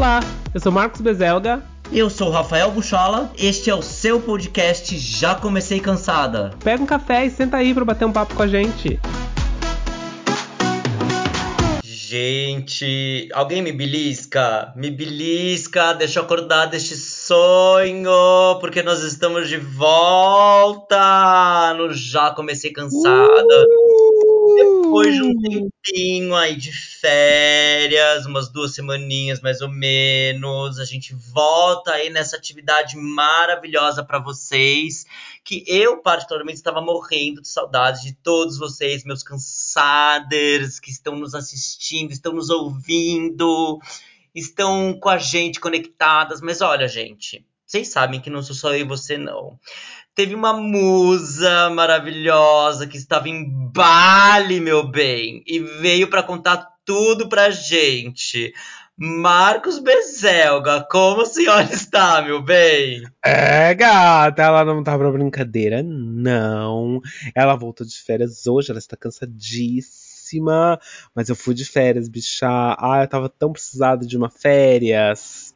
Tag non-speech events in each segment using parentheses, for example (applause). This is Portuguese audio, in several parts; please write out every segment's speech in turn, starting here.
Olá, eu sou Marcos Bezelga. Eu sou Rafael Buchola, este é o seu podcast Já Comecei Cansada. Pega um café e senta aí para bater um papo com a gente. Gente, alguém me belisca? Me belisca, deixa eu acordar deste sonho, porque nós estamos de volta no Já Comecei Cansada. Depois de um tempinho aí de férias, umas duas semaninhas mais ou menos, a gente volta aí nessa atividade maravilhosa para vocês, que eu particularmente estava morrendo de saudade de todos vocês, meus cansaders que estão nos assistindo, estão nos ouvindo, estão com a gente conectadas, mas olha, gente, vocês sabem que não sou só eu e você não teve uma musa maravilhosa que estava em Bali, meu bem, e veio para contar tudo pra gente. Marcos Bezelga, como a senhora está, meu bem? É, gata, ela não tá pra brincadeira, não. Ela voltou de férias hoje, ela está cansadíssima. Mas eu fui de férias, bicha. Ah, eu tava tão precisado de uma férias.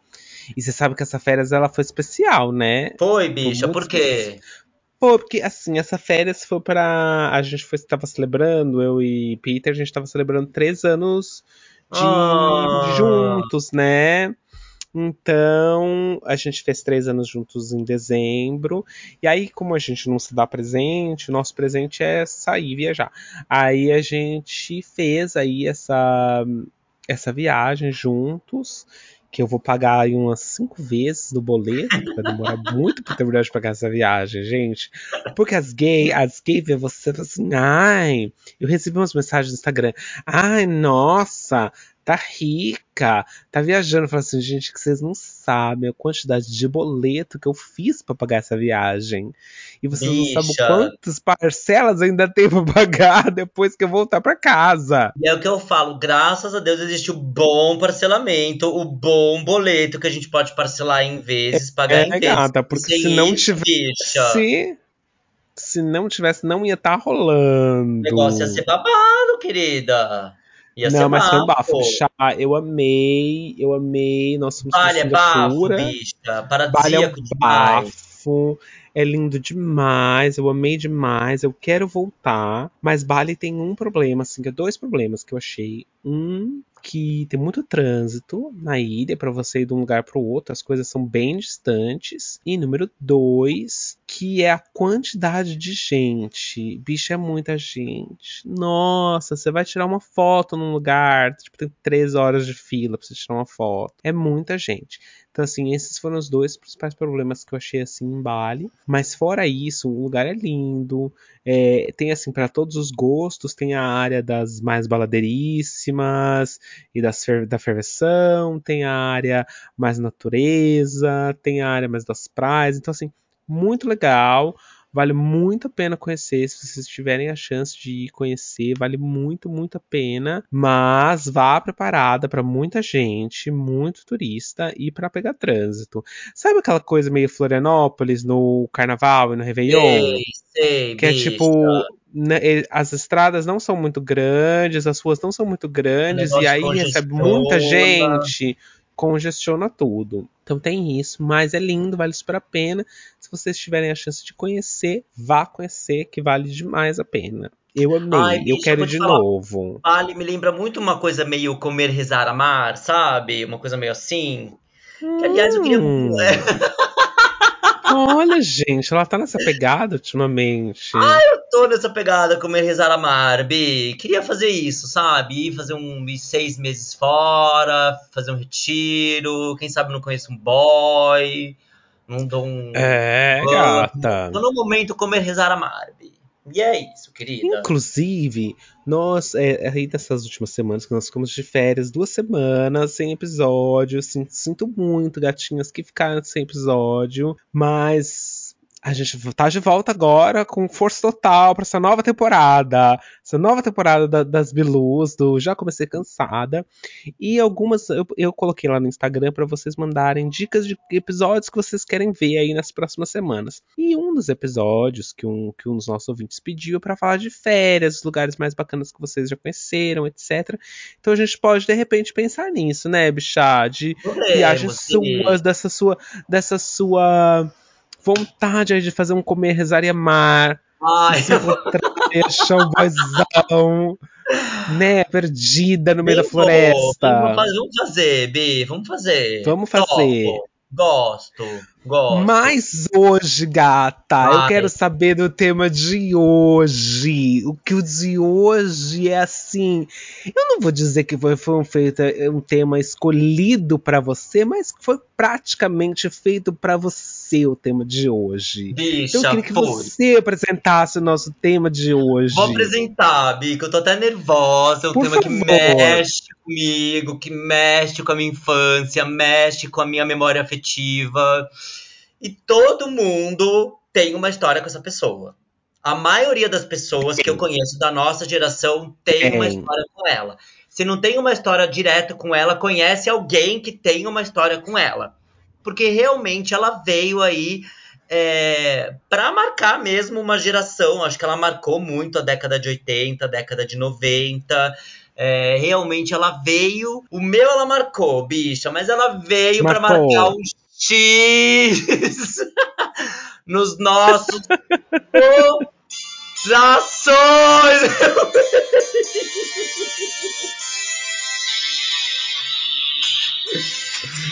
E você sabe que essa férias ela foi especial, né? Foi, bicha, por quê? Foi, porque assim, essa férias foi para A gente foi, tava celebrando, eu e Peter, a gente tava celebrando três anos de ah. juntos, né? Então, a gente fez três anos juntos em dezembro. E aí, como a gente não se dá presente, o nosso presente é sair viajar. Aí a gente fez aí essa, essa viagem juntos que eu vou pagar aí umas cinco vezes do boleto, vai demorar (laughs) muito pra terminar de pagar essa viagem, gente. Porque as gays, as gays vê você assim, ai, eu recebi umas mensagens no Instagram, ai, nossa, tá rica, tá viajando. Fala assim, gente, que vocês não sabem a quantidade de boleto que eu fiz para pagar essa viagem. E vocês Bicha. não sabem quantas parcelas ainda tem pra pagar (laughs) depois que eu voltar para casa. E é o que eu falo, graças a Deus existe o bom parcelamento, o bom boleto que a gente pode parcelar em vezes, pagar é, em vezes. Gata, porque se não tivesse... Se não tivesse, não ia estar tá rolando. O negócio ia ser babado, querida. Ia não, mas foi um bafo. Chá, eu amei, eu amei. Nós fomos é bafo, bicha. Paradisíaco é um bafo. É lindo demais, eu amei demais, eu quero voltar. Mas Bali tem um problema, assim, que é dois problemas que eu achei. Um que tem muito trânsito na ilha para você ir de um lugar para o outro, as coisas são bem distantes. E número dois, que é a quantidade de gente. Bicho, é muita gente. Nossa, você vai tirar uma foto num lugar, tipo, tem três horas de fila pra você tirar uma foto. É muita gente. Então, assim, esses foram os dois principais problemas que eu achei, assim, em Bali. Mas fora isso, o lugar é lindo. É, tem, assim, para todos os gostos. Tem a área das mais baladeiríssimas e das, da ferveção. Tem a área mais natureza. Tem a área mais das praias. Então, assim, muito legal. Vale muito a pena conhecer. Se vocês tiverem a chance de conhecer, vale muito, muito a pena. Mas vá preparada para muita gente, muito turista e para pegar trânsito. Sabe aquela coisa meio Florianópolis no Carnaval e no Réveillon? Sei, sei, que bicha. é tipo né, as estradas não são muito grandes, as ruas não são muito grandes, e aí recebe muita gente, congestiona tudo. Então tem isso, mas é lindo, vale super a pena. Se vocês tiverem a chance de conhecer, vá conhecer, que vale demais a pena. Eu amei, Ai, eu quero de falar, novo. Vale, me lembra muito uma coisa meio comer, rezar, amar, sabe? Uma coisa meio assim. Hum. Que aliás eu queria. (laughs) Olha, gente, ela tá nessa pegada ultimamente. Ah, eu tô nessa pegada, comer, rezar, amar, Bi. Queria fazer isso, sabe? Ir fazer um seis meses fora, fazer um retiro. Quem sabe não conheço um boy. Não dou um. É, gata. Tô no momento comer, rezar, amar, Bi. E é isso, querida. Inclusive, nós, é, aí dessas últimas semanas que nós ficamos de férias, duas semanas sem episódio. Assim, sinto muito, gatinhas, que ficaram sem episódio. Mas a gente tá de volta agora com força total para essa nova temporada. Essa nova temporada da, das Bilus, do Já Comecei Cansada. E algumas eu, eu coloquei lá no Instagram para vocês mandarem dicas de episódios que vocês querem ver aí nas próximas semanas. E um dos episódios que um, que um dos nossos ouvintes pediu é para falar de férias, os lugares mais bacanas que vocês já conheceram, etc. Então a gente pode, de repente, pensar nisso, né, bichá? De viagens suas, dessa sua. Dessa sua vontade de fazer um comer, rezar e amar. Ai, se achar um boizão, né, perdida no meio da floresta. Vamos fazer, vamos fazer, Bi, vamos fazer. Vamos fazer. Topo. Gosto, gosto. Mas hoje, gata, Vai. eu quero saber do tema de hoje. O que o de hoje é assim. Eu não vou dizer que foi, foi um, feito, um tema escolhido para você, mas foi praticamente feito para você o tema de hoje. Bicha, então eu queria que foi. você apresentasse o nosso tema de hoje. Vou apresentar, Bica. Eu tô até nervosa. É um Por tema favor. que mexe comigo, que mexe com a minha infância, mexe com a minha memória afetiva. E todo mundo tem uma história com essa pessoa. A maioria das pessoas que eu conheço da nossa geração tem uma história com ela. Se não tem uma história direta com ela, conhece alguém que tem uma história com ela. Porque realmente ela veio aí é, para marcar mesmo uma geração. Acho que ela marcou muito a década de 80, a década de 90. É, realmente ela veio. O meu ela marcou, bicha, mas ela veio para marcar um X (laughs) nos nossos corações. (laughs)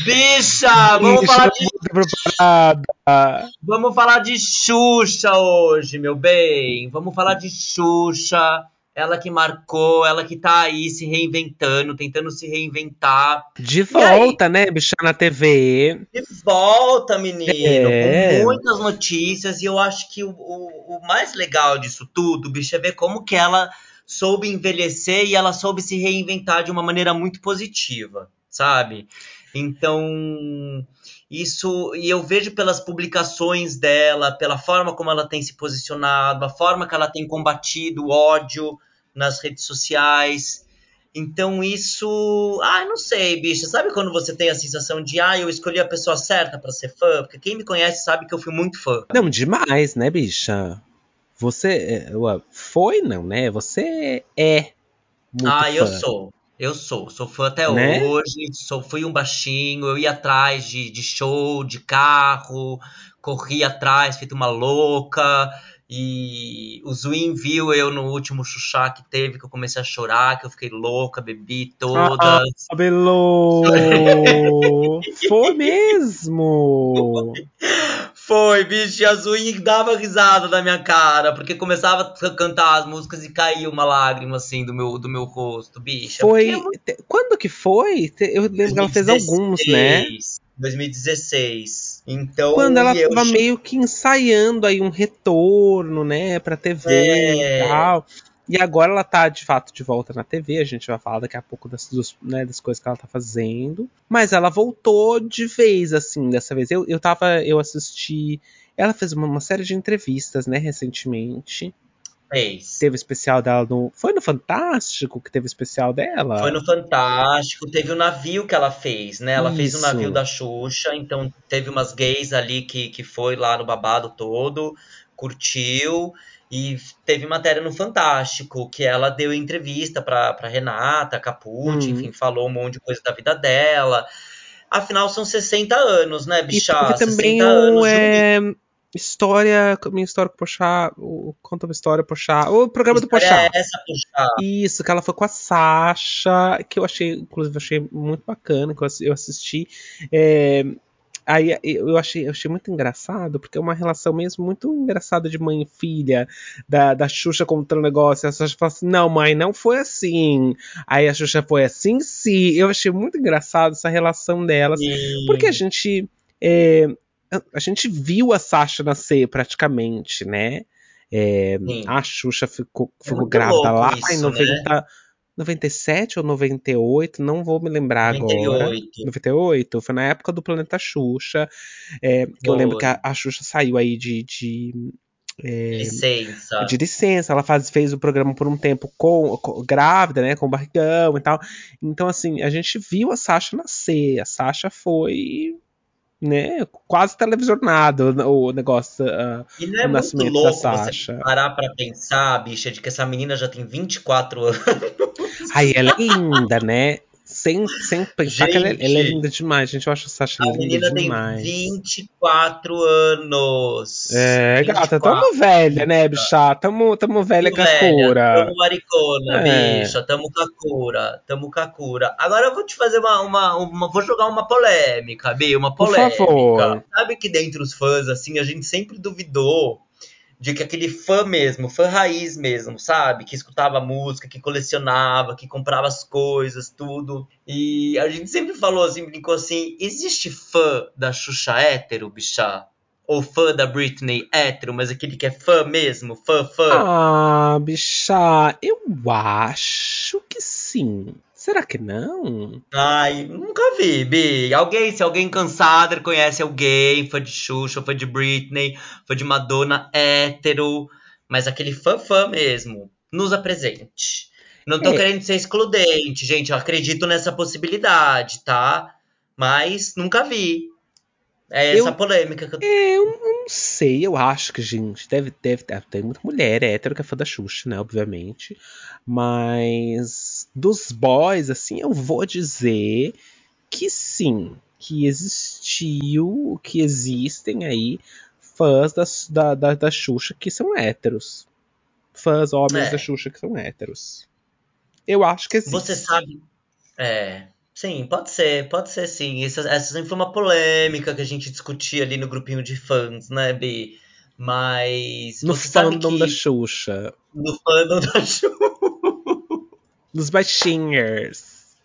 Bicha, vamos falar de. Preparada. Vamos falar de Xuxa hoje, meu bem. Vamos falar de Xuxa ela que marcou, ela que tá aí se reinventando, tentando se reinventar. De volta, né, bicha na TV. De volta, menino, é. com muitas notícias, e eu acho que o, o, o, mais legal disso tudo, bicho, é ver como que ela soube envelhecer e ela soube se reinventar de uma maneira muito positiva, sabe? Então, isso, e eu vejo pelas publicações dela, pela forma como ela tem se posicionado, a forma que ela tem combatido o ódio nas redes sociais. Então isso, ah, não sei, bicha. Sabe quando você tem a sensação de, ah, eu escolhi a pessoa certa para ser fã? Porque quem me conhece sabe que eu fui muito fã. Não, demais, né, bicha? Você é, foi, não, né? Você é muito Ah, fã. eu sou. Eu sou, sou fã até né? hoje, sou, fui um baixinho, eu ia atrás de, de show, de carro, corria atrás, feito uma louca. E o Zwin viu eu no último Xuxá que teve, que eu comecei a chorar, que eu fiquei louca, bebi todas. Ah, Belo! (laughs) Foi mesmo! (laughs) Foi, bicho, e a Zwin dava risada na minha cara, porque começava a cantar as músicas e caía uma lágrima, assim, do meu, do meu rosto, bicho. Foi... Quando que foi? Eu lembro 2016, que ela fez alguns, né? 2016. Então, quando ela estava eu... meio que ensaiando aí um retorno, né, pra TV é... e tal. E agora ela tá de fato de volta na TV, a gente vai falar daqui a pouco das, dos, né, das coisas que ela tá fazendo. Mas ela voltou de vez, assim, dessa vez. Eu, eu tava, eu assisti. Ela fez uma, uma série de entrevistas, né, recentemente. Fez. Teve especial dela no. Foi no Fantástico que teve especial dela? Foi no Fantástico, teve o navio que ela fez, né? Ela Isso. fez o navio da Xuxa, então teve umas gays ali que, que foi lá no babado todo, curtiu. E teve matéria no Fantástico, que ela deu entrevista pra, pra Renata Capucci, uhum. enfim, falou um monte de coisa da vida dela. Afinal, são 60 anos, né, bicha? E também o, é, História, minha história com o Pochá, o Conta uma História Pochá, o programa do Pochá. É essa, Pochá. Isso, que ela foi com a Sasha, que eu achei, inclusive, achei muito bacana, que eu assisti. É, aí eu achei, eu achei muito engraçado, porque é uma relação mesmo muito engraçada de mãe e filha, da, da Xuxa contando o negócio, a Sasha fala assim, não mãe, não foi assim. Aí a Xuxa foi assim, sim. Eu achei muito engraçado essa relação delas, sim. porque a gente... É, a gente viu a Sasha nascer praticamente, né? É, a Xuxa ficou, ficou é grávida lá isso, em 90. Né? 97 ou 98, não vou me lembrar 98. agora. 98. Foi na época do Planeta Xuxa. É, que eu lembro que a, a Xuxa saiu aí de. de é, licença. De licença, ela faz, fez o programa por um tempo com, com, grávida, né? Com barrigão e tal. Então, assim, a gente viu a Sasha nascer. A Sasha foi né, quase televisionado o negócio, uh, e não é muito louco. Você parar pra pensar, bicha, de que essa menina já tem 24 (laughs) anos. Ai, ela é linda, né? Sem, sem pensar gente, que ela é, ela é, linda demais, gente. Eu acho a Sasha linda demais. A menina tem 24 anos. É, 24. gata, tamo velha, né, bicha? Tamo, tamo velha com a cura. Tamo maricona, é. bicha. Tamo com a cura. Tamo com a cura. Agora eu vou te fazer uma, uma, uma Vou jogar uma polêmica, Bi, uma polêmica. Por favor. Sabe que dentre os fãs, assim, a gente sempre duvidou de que aquele fã mesmo, fã raiz mesmo, sabe? Que escutava música, que colecionava, que comprava as coisas, tudo. E a gente sempre falou assim, brincou assim: existe fã da Xuxa hétero, bichá? Ou fã da Britney hétero, mas aquele que é fã mesmo, fã, fã? Ah, bichá, eu acho que sim. Será que não? Ai, nunca vi, Bi. Alguém, se alguém cansado conhece alguém, fã de Xuxa, fã de Britney, fã de Madonna, hétero, mas aquele fã fã mesmo, nos apresente. Não tô é. querendo ser excludente, gente. Eu acredito nessa possibilidade, tá? Mas nunca vi. É essa eu, polêmica que eu... É, eu não sei, eu acho que, gente, deve, deve ter. Tem muita mulher hétero que é fã da Xuxa, né? Obviamente. Mas dos boys, assim, eu vou dizer que sim, que existiu, que existem aí fãs da, da, da, da Xuxa que são héteros. Fãs homens é. da Xuxa que são héteros. Eu acho que existe. Você sabe. É. Sim, pode ser, pode ser sim. Essa, essa sempre foi uma polêmica que a gente discutia ali no grupinho de fãs, né, Bi? Mas. No fandom que... da Xuxa. No fandom da Xuxa dos baixinhos.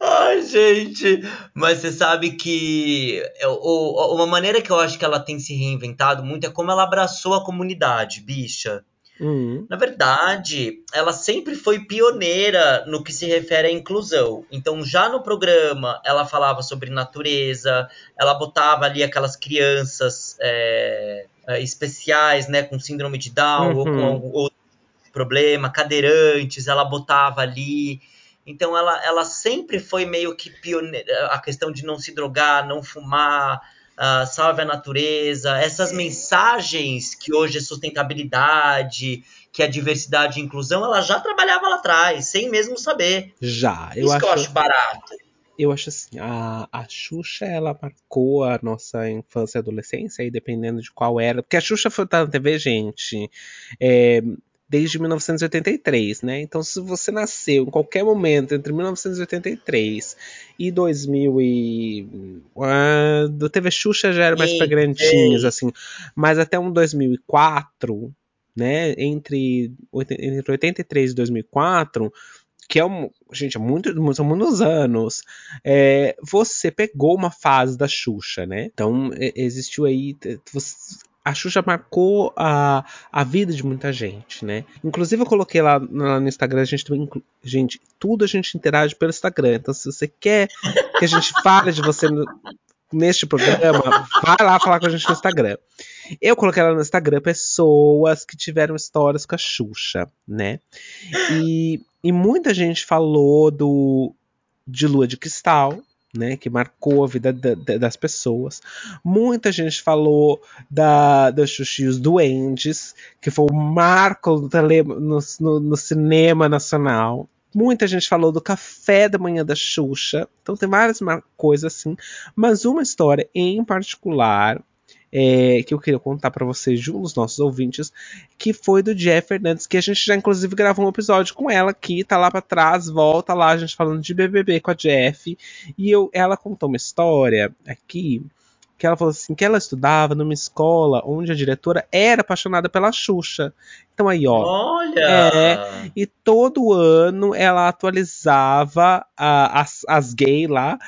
Ai, gente, mas você sabe que uma maneira que eu acho que ela tem se reinventado muito é como ela abraçou a comunidade, bicha. Uhum. Na verdade, ela sempre foi pioneira no que se refere à inclusão. Então, já no programa, ela falava sobre natureza, ela botava ali aquelas crianças é, especiais, né, com síndrome de Down uhum. ou com outro problema, cadeirantes, ela botava ali. Então ela, ela sempre foi meio que pioneira, a questão de não se drogar, não fumar, uh, salve a natureza, essas mensagens que hoje é sustentabilidade, que é diversidade e inclusão, ela já trabalhava lá atrás, sem mesmo saber. Já, eu Isso acho. que eu acho barato. Eu acho assim, a, a Xuxa, ela marcou a nossa infância e adolescência, aí dependendo de qual era. Porque a Xuxa foi tá na TV, gente. É, desde 1983, né? Então, se você nasceu em qualquer momento entre 1983 e 2000 e uh, do TV Xuxa já era mais para grandinhos, assim, mas até um 2004, né? Entre, entre 83 e 2004 que é um, gente, é muito, são muitos anos, é, você pegou uma fase da Xuxa, né? Então, existiu aí, você, a Xuxa marcou a, a vida de muita gente, né? Inclusive eu coloquei lá, lá no Instagram, a gente também. Gente, tudo a gente interage pelo Instagram. Então, se você quer que a gente (laughs) fale de você no, neste programa, vai lá falar com a gente no Instagram. Eu coloquei lá no Instagram pessoas que tiveram histórias com a Xuxa, né? E, e muita gente falou do de Lua de Cristal, né, que marcou a vida da, da, das pessoas. Muita gente falou da, dos Xuxios Duendes, que foi o marco tele, no, no, no, cinema nacional. Muita gente falou do café da manhã da Xuxa. Então tem várias coisas assim. Mas uma história em particular é, que eu queria contar para vocês, um dos nossos ouvintes, que foi do Jeff Fernandes, que a gente já inclusive gravou um episódio com ela aqui, tá lá para trás, volta lá, a gente falando de BBB com a Jeff, e eu, ela contou uma história aqui que ela falou assim que ela estudava numa escola onde a diretora era apaixonada pela Xuxa. Então aí, ó. Olha! É, e todo ano ela atualizava a, as, as gays lá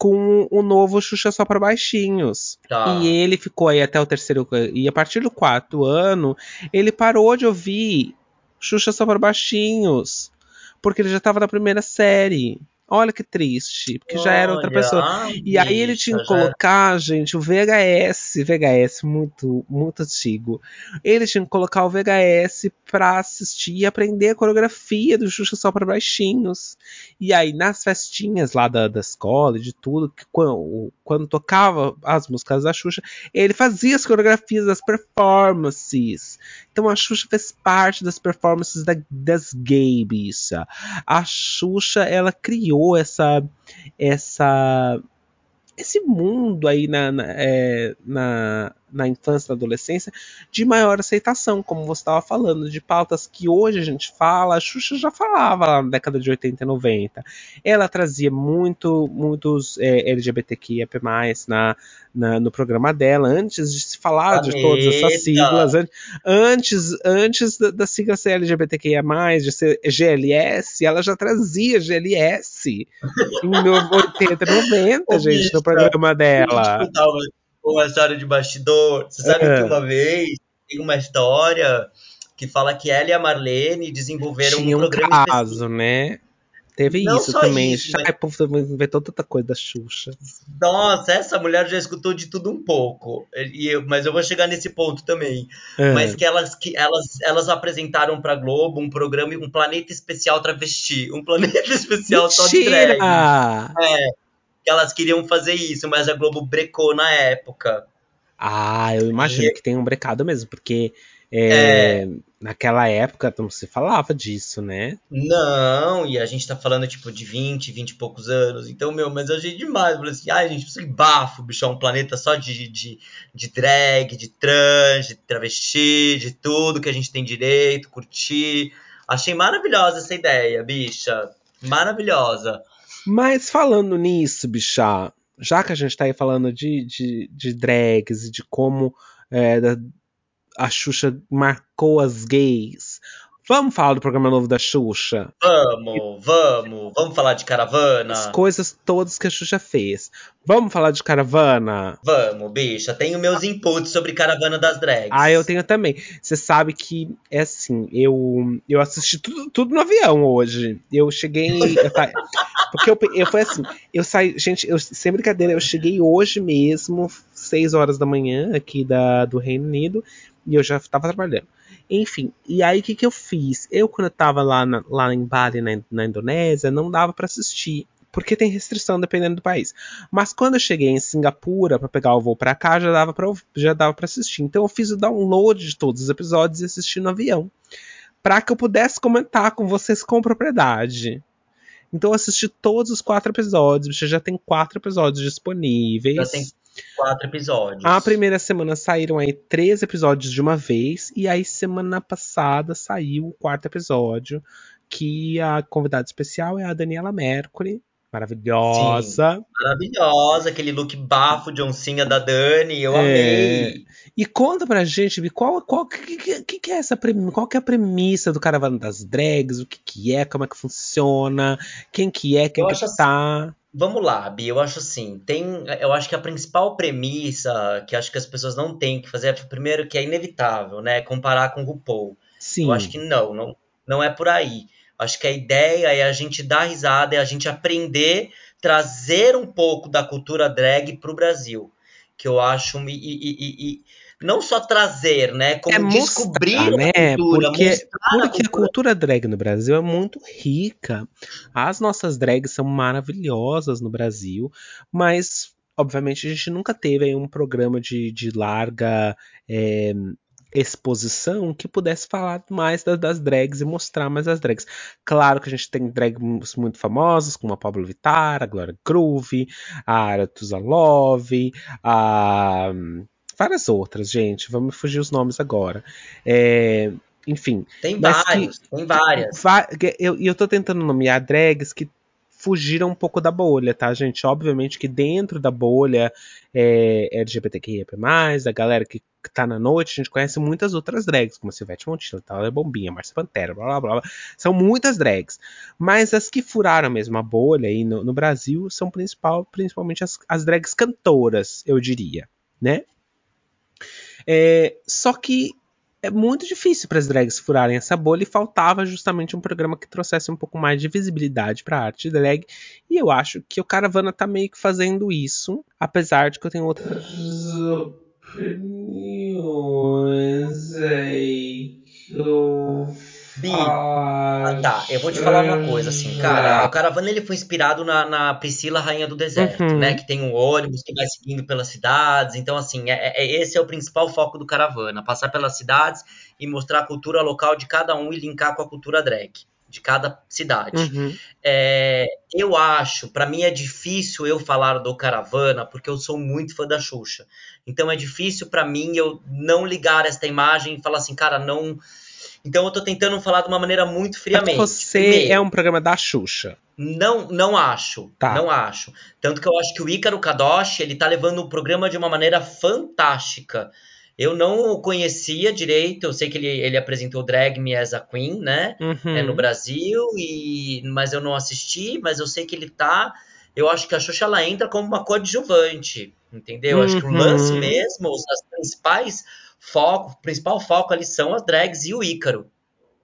com o novo Xuxa só para baixinhos. Tá. E ele ficou aí até o terceiro. E a partir do quarto ano, ele parou de ouvir Xuxa só para baixinhos. porque ele já tava na primeira série. Olha que triste, porque já era outra Olha, pessoa. ai, E aí ele tinha que colocar, gente, o VHS, VHS muito, muito antigo. Ele tinha que colocar o VHS pra assistir e aprender a coreografia do Xuxa só para baixinhos. E aí nas festinhas lá da, da escola e de tudo, que quando, quando tocava as músicas da Xuxa, ele fazia as coreografias das performances. Então a Xuxa fez parte das performances da- das gay, bicha. A Xuxa, ela criou essa essa esse mundo aí na, na, é, na, na infância e na adolescência de maior aceitação, como você estava falando, de pautas que hoje a gente fala, a Xuxa já falava lá na década de 80 e 90. Ela trazia muito, muitos é, LGBTQIA+, na, na, no programa dela, antes de se falar de todas essas siglas, an- antes, antes da, da sigla ser LGBTQIA+, de ser GLS, ela já trazia GLS (laughs) em 80 e 90, Ô, gente, no programa eu dela. te contar uma, história de bastidor. Você sabe É. que uma vez tem uma história que fala que ela e a Marlene desenvolveram Tinha um um programa caso, né? Teve Não isso também. isso, também inventou tanta coisa da Xuxa. Nossa, essa mulher já escutou de tudo um pouco. E eu- mas eu vou chegar nesse ponto também. É. Mas que elas, que elas, elas apresentaram pra Globo um programa, um planeta especial travesti. Um planeta (laughs) especial só de drag. Mentira! Que elas queriam fazer isso, mas a Globo brecou na época. Ah, eu imagino E- que tem um brecado mesmo, porque é, naquela época não se falava disso, né? Não, e a gente tá falando, tipo, de 20, 20 e poucos anos. Então, meu, mas eu achei demais. Eu falei assim, ai, gente, isso é bafo, bicho. É um planeta só de, de, de drag, de trans, de travesti, de tudo que a gente tem direito, curtir. Achei maravilhosa essa ideia, bicha. Maravilhosa. Mas falando nisso, bicha, já que a gente tá aí falando de, de, de drags e de como é, da- a Xuxa marcou as gays, vamos falar do programa novo da Xuxa? Vamos, vamos. Vamos falar de As caravana? coisas todas que a Xuxa fez. Vamos falar de caravana? Vamos, bicha. Tenho meus inputs sobre caravana das drags. Ah, eu tenho também. Você sabe que é assim, eu, eu assisti tudo, tudo no avião hoje. Eu cheguei. eu (laughs) porque eu, eu foi assim, eu saí. Gente, eu, sem brincadeira, eu cheguei hoje mesmo, 6 horas da manhã, aqui da, do Reino Unido, e eu já estava trabalhando. Enfim, e aí o que, que eu fiz? Eu, quando eu tava lá, lá em Bali, na, na Indonésia, não dava para assistir. Porque tem restrição dependendo do país. Mas quando eu cheguei em Singapura para pegar o voo para cá, já dava para já dava para assistir. Então eu fiz o download de todos os episódios e assisti no avião, para que eu pudesse comentar com vocês com propriedade. Então eu assisti todos os quatro episódios, já tem quatro episódios disponíveis. Já tem quatro episódios. A primeira semana saíram aí três episódios de uma vez, e aí semana passada saiu o quarto episódio, que a convidada especial é a Daniela Mercury, maravilhosa. Maravilhosa, aquele look bafo de oncinha da Dani, eu É. amei. E conta pra gente, qual, qual que, que, que, é essa qual que é a premissa do Caravana das Drags, o que, que é, como é que funciona, quem que é, quem Eu que acho assim, tá. Vamos lá, Bi, eu acho assim, tem, eu acho que a principal premissa que acho que as pessoas não têm que fazer é primeiro que é inevitável, né, comparar com o RuPaul. Sim. Eu acho que não, não, não é por aí. Acho que a ideia é a gente dar risada, é a gente aprender, trazer um pouco da cultura drag pro Brasil, que eu acho e, e- e- não só trazer, né, como é descobrir mostrar, né? a cultura, porque mostrar a porque a cultura cultura drag no Brasil é muito rica. As nossas drags são maravilhosas no Brasil, mas obviamente a gente nunca teve aí um programa de, de larga é, exposição que pudesse falar mais das, das drags e mostrar mais as drags. Claro que a gente tem drags muito famosas, como a Pablo Vittar, a Glória Groove, a Aratusa Love, a várias outras, gente. Vamos fugir os nomes agora. É, enfim, Tem vários, tem várias. va- eu, e eu tô tentando nomear drags que fugiram um pouco da bolha, tá, gente? Obviamente que dentro da bolha é, LGBTQIA+, a galera que, tá na noite, a gente conhece muitas outras drags, como a Silvete Montilla, Thalia Bombinha, Marcia Pantera, blá, blá, blá, blá. São muitas drags. Mas as que furaram mesmo a bolha aí no, no Brasil são principal, principalmente as, as drags cantoras, eu diria, né? É, só que é muito difícil para as drags furarem essa bolha e faltava justamente um programa que trouxesse um pouco mais de visibilidade para a arte drag. E eu acho que o Caravana tá meio que fazendo isso, apesar de que eu tenho outras opiniões aí que eu Bi, ah, tá, eu vou te falar uma coisa, assim, cara, o Caravana ele foi inspirado na, na Priscila, Rainha do Deserto, Uhum. né, que tem um ônibus que vai seguindo pelas cidades, então, assim, é, é- esse é o principal foco do Caravana, passar pelas cidades e mostrar a cultura local de cada um e linkar com a cultura drag, de cada cidade. Uhum. É, eu acho, pra mim é difícil eu falar do Caravana, porque eu sou muito fã da Xuxa. Então é difícil pra mim eu não ligar esta imagem e falar assim, cara, não. Então eu tô tentando falar de uma maneira muito Mas friamente. você Primeiro, é um programa da Xuxa. não, não acho. Tá. Não acho. Tanto que eu acho que o Ícaro Kadoshi, ele tá levando o programa de uma maneira fantástica. Eu não o conhecia direito, eu sei que ele, ele apresentou Drag Me as a Queen, né? Uhum. é, no Brasil, e mas eu não assisti, mas eu sei que ele tá. Eu acho que a Xuxa ela entra como uma coadjuvante, entendeu? Eu Acho que o Uhum. lance mesmo, os as principais foco, o principal foco ali são as drags e o Ícaro,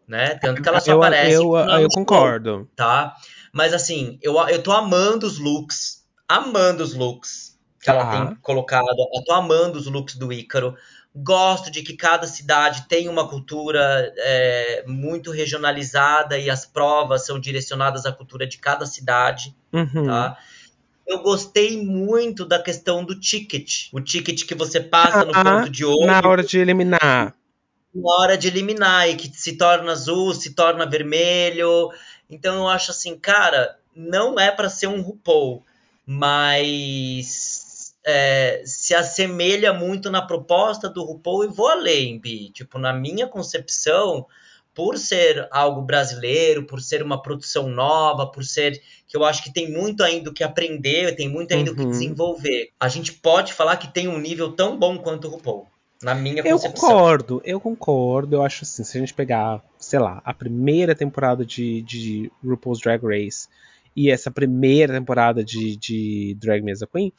né? Tanto que ela só eu, aparece eu, eu show, concordo. tá? Mas assim, eu, eu tô amando os looks, amando os looks que ela Tá. tem colocado, eu tô amando os looks do Ícaro. Gosto de que cada cidade tem uma cultura é, muito regionalizada e as provas são direcionadas à cultura de cada cidade, Uhum. tá? Eu gostei muito da questão do ticket, o ticket que você passa no ponto de Na ônibus hora de eliminar. na hora de eliminar e que se torna azul, se torna vermelho. Então eu acho assim, cara, não é pra ser um RuPaul, mas é, se assemelha muito na proposta do RuPaul e vou além, Bi. Tipo, na minha concepção, por ser algo brasileiro, por ser uma produção nova, por ser que eu acho que tem muito ainda o que aprender, tem muito ainda o que Uhum. desenvolver. A gente pode falar que tem um nível tão bom quanto o RuPaul, na minha Eu concepção. concordo, eu concordo. Eu acho assim, se a gente pegar, sei lá, a primeira temporada de, de RuPaul's Drag Race e essa primeira temporada de, de Drag Me as a Queen,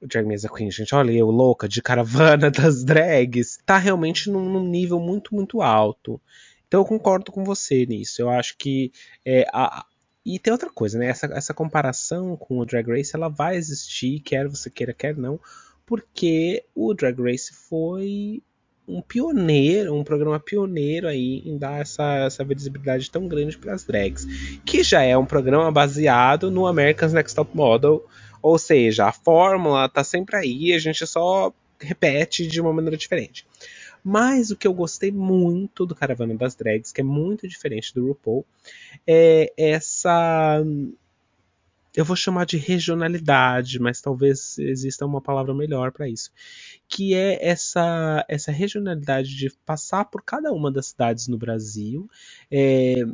Drag Me as a Queen, gente, olha eu louca, de caravana (laughs) das drags, tá realmente num, num nível muito, muito alto. Então eu concordo com você nisso. Eu acho que é, a, e tem outra coisa, né? Essa, essa comparação com o Drag Race, ela vai existir, quer você queira, quer não, porque o Drag Race foi um pioneiro, um programa pioneiro aí em dar essa, essa visibilidade tão grande para as drags, que já é um programa baseado no America's Next Top Model, ou seja, a fórmula tá sempre aí, a gente só repete de uma maneira diferente. Mas o que eu gostei muito do Caravana das Drags, que é muito diferente do RuPaul, é essa eu vou chamar de regionalidade, mas talvez exista uma palavra melhor para isso, que é essa, essa regionalidade de passar por cada uma das cidades no Brasil, é,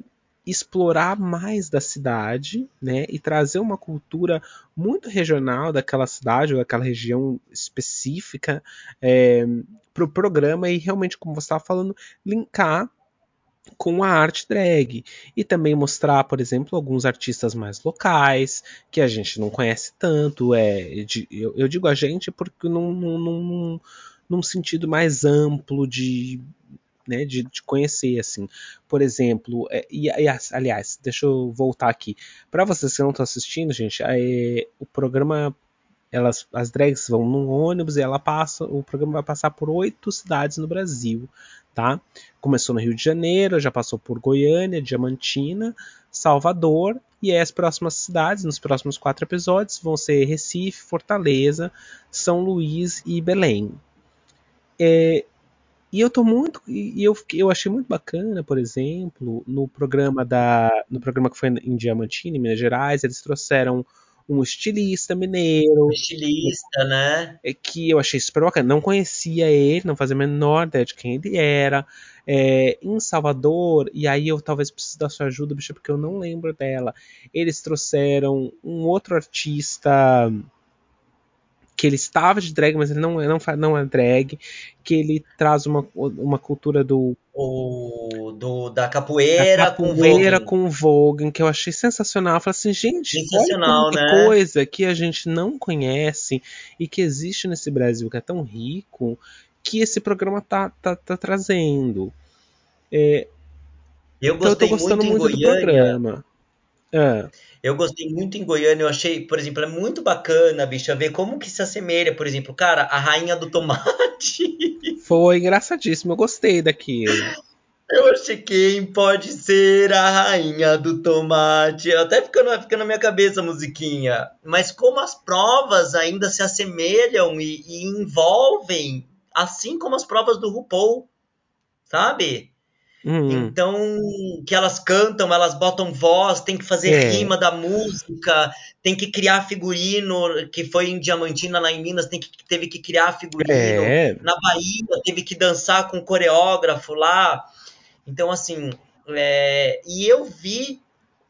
explorar mais da cidade, né, e trazer uma cultura muito regional daquela cidade ou daquela região específica é, para o programa e realmente, como você estava falando, linkar com a arte drag e também mostrar, por exemplo, alguns artistas mais locais que a gente não conhece tanto. É, eu, eu, digo a gente porque num, num, num, num sentido mais amplo de, né, de, de, conhecer assim. Por exemplo, é, e, e, aliás, deixa eu voltar aqui para vocês que não estão assistindo, gente, é, o programa elas, as drags vão num ônibus e ela passa, o programa vai passar por oito cidades no Brasil, tá? Começou no Rio de Janeiro, já passou por Goiânia, Diamantina, Salvador e as próximas cidades, nos próximos quatro episódios, vão ser Recife, Fortaleza, São Luís e Belém. É, e eu tô muito, e eu, eu achei muito bacana, por exemplo, no programa da, no programa que foi em Diamantina, em Minas Gerais, eles trouxeram um estilista mineiro. Um estilista, né? Que eu achei super bacana. Não conhecia ele, não fazia a menor ideia de quem ele era. É, em Salvador, e aí eu talvez precise da sua ajuda, bicha, porque eu não lembro dela. Eles trouxeram um outro artista que ele estava de drag, mas ele não, não, não é drag, que ele traz uma, uma cultura do. O, do da capoeira, da capoeira com Vogue, que eu achei sensacional. Eu falei assim, gente, sensacional, olha né? coisa que a gente não conhece e que existe nesse Brasil que é tão rico, que esse programa tá, tá, tá trazendo. É, Eu então eu tô gostei gostando muito muito do programa. Ah, Eu gostei muito em Goiânia. Eu achei, por exemplo, é muito bacana, bicha, ver como que se assemelha, por exemplo, cara, a rainha do tomate. (laughs) foi engraçadíssimo, eu gostei daquilo. Eu achei quem pode ser a rainha do tomate. Até ficando, fica na minha cabeça a musiquinha. Mas como as provas ainda se assemelham e, e envolvem, assim como as provas do RuPaul, sabe? Hum, Então, que elas cantam, elas botam voz, tem que fazer é, rima da música, tem que criar figurino, que foi em Diamantina, lá em Minas, tem que, teve que criar figurino. é. Na Bahia, teve que dançar com o coreógrafo lá. Então, assim, é, e eu vi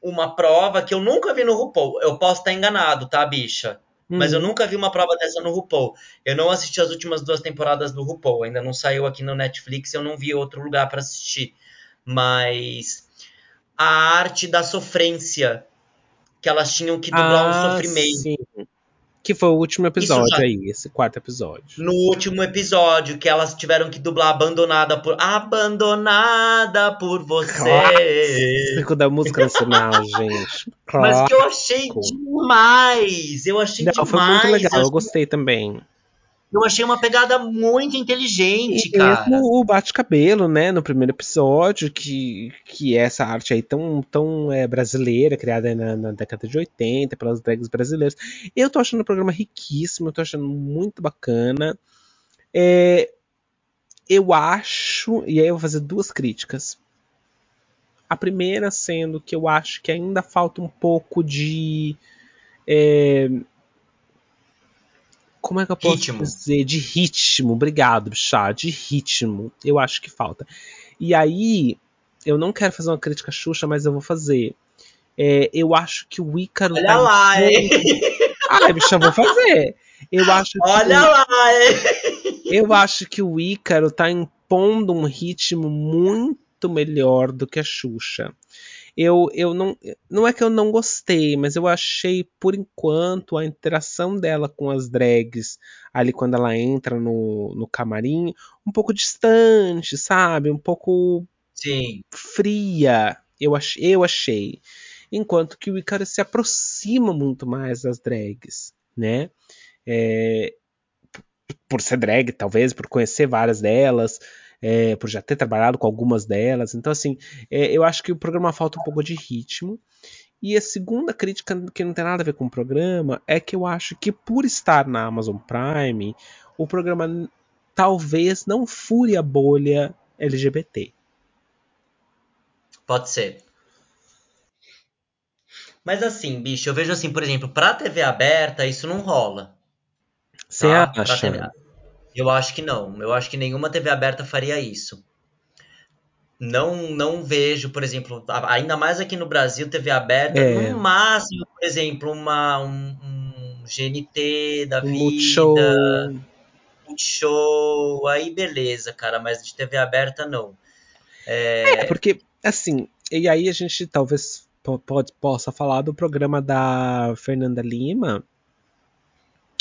uma prova que eu nunca vi no RuPaul. Eu posso estar enganado, tá, bicha? Mas eu Uhum. nunca vi uma prova dessa no RuPaul. Eu não assisti as últimas duas temporadas do RuPaul. Ainda não saiu aqui no Netflix, eu não vi outro lugar para assistir. Mas a arte da sofrência, que elas tinham que dublar um Ah, sofrimento. sim. Que foi o último Isso já episódio aí, esse quarto episódio. no último episódio, que elas tiveram que dublar abandonada por abandonada por você. Clássico da música nacional, (laughs) gente. Mas que eu achei Clássico. demais. Eu achei Não, foi muito demais. legal, Eu, eu gostei também. Eu achei uma pegada muito E inteligente, mesmo cara. o bate-cabelo, né, no primeiro episódio, que, que é essa arte aí tão, tão é, brasileira, criada na, na década de 80 pelas drags brasileiras. Eu tô achando o programa riquíssimo, eu tô achando muito bacana. É, eu acho, e aí eu vou fazer duas críticas. A primeira sendo que eu acho que ainda falta um pouco de. é, como é que eu posso Ritmo. dizer? De ritmo. Obrigado, Chá. De ritmo. Eu acho que falta. E aí, eu não quero fazer uma crítica Xuxa, mas eu vou fazer. É, eu acho que o Ícaro tá Olha lá, hein? Ai, bicha, eu vou fazer. Eu acho que Olha lá, hein? Eu acho que o Ícaro tá impondo um ritmo muito melhor do que a Xuxa. Eu, eu não, não é que eu não gostei, mas eu achei, por enquanto, a interação dela com as drags ali quando ela entra no, no camarim um pouco distante, sabe? Um pouco Sim. fria, eu, ach, eu achei. Enquanto que o Ícaro se aproxima muito mais das drags, né? É, por ser drag, talvez, por conhecer várias delas, é, por já ter trabalhado com algumas delas. Então, assim, é, eu acho que o programa falta um pouco de ritmo. E a segunda crítica, que não tem nada a ver com o programa, é que eu acho que por estar na Amazon Prime, o programa talvez não fure a bolha LGBT. Pode ser. Mas assim, bicho, eu vejo assim, por exemplo, pra TV aberta, isso não rola. Você Tá? Pra acha? TV... Eu acho que não. Eu acho que nenhuma TV aberta faria isso. Não, não vejo, por exemplo, ainda mais aqui no Brasil, TV aberta, É, no máximo, por exemplo, uma, um, um GNT da um vida, Multishow. um show, aí beleza, cara, mas de TV aberta não. É, porque, assim, e aí a gente talvez po- pode, possa falar do programa da Fernanda Lima,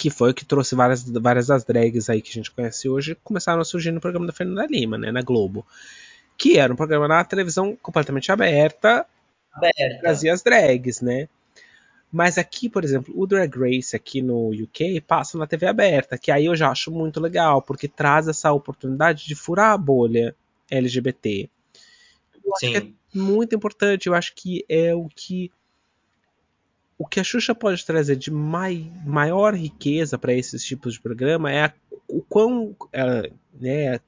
que foi o que trouxe várias, várias das drags aí que a gente conhece hoje, começaram a surgir no programa da Fernanda Lima, né, na Globo. Que era um programa na televisão completamente aberta, Aberta. trazia as drags, né? Mas aqui, por exemplo, o Drag Race aqui no UK passa na TV aberta, que aí eu já acho muito legal, porque traz essa oportunidade de furar a bolha LGBT. Eu acho que é Sim, muito importante, eu acho que é o que o que a Xuxa pode trazer de mai, maior riqueza para esses tipos de programa é a, o quão ela, né,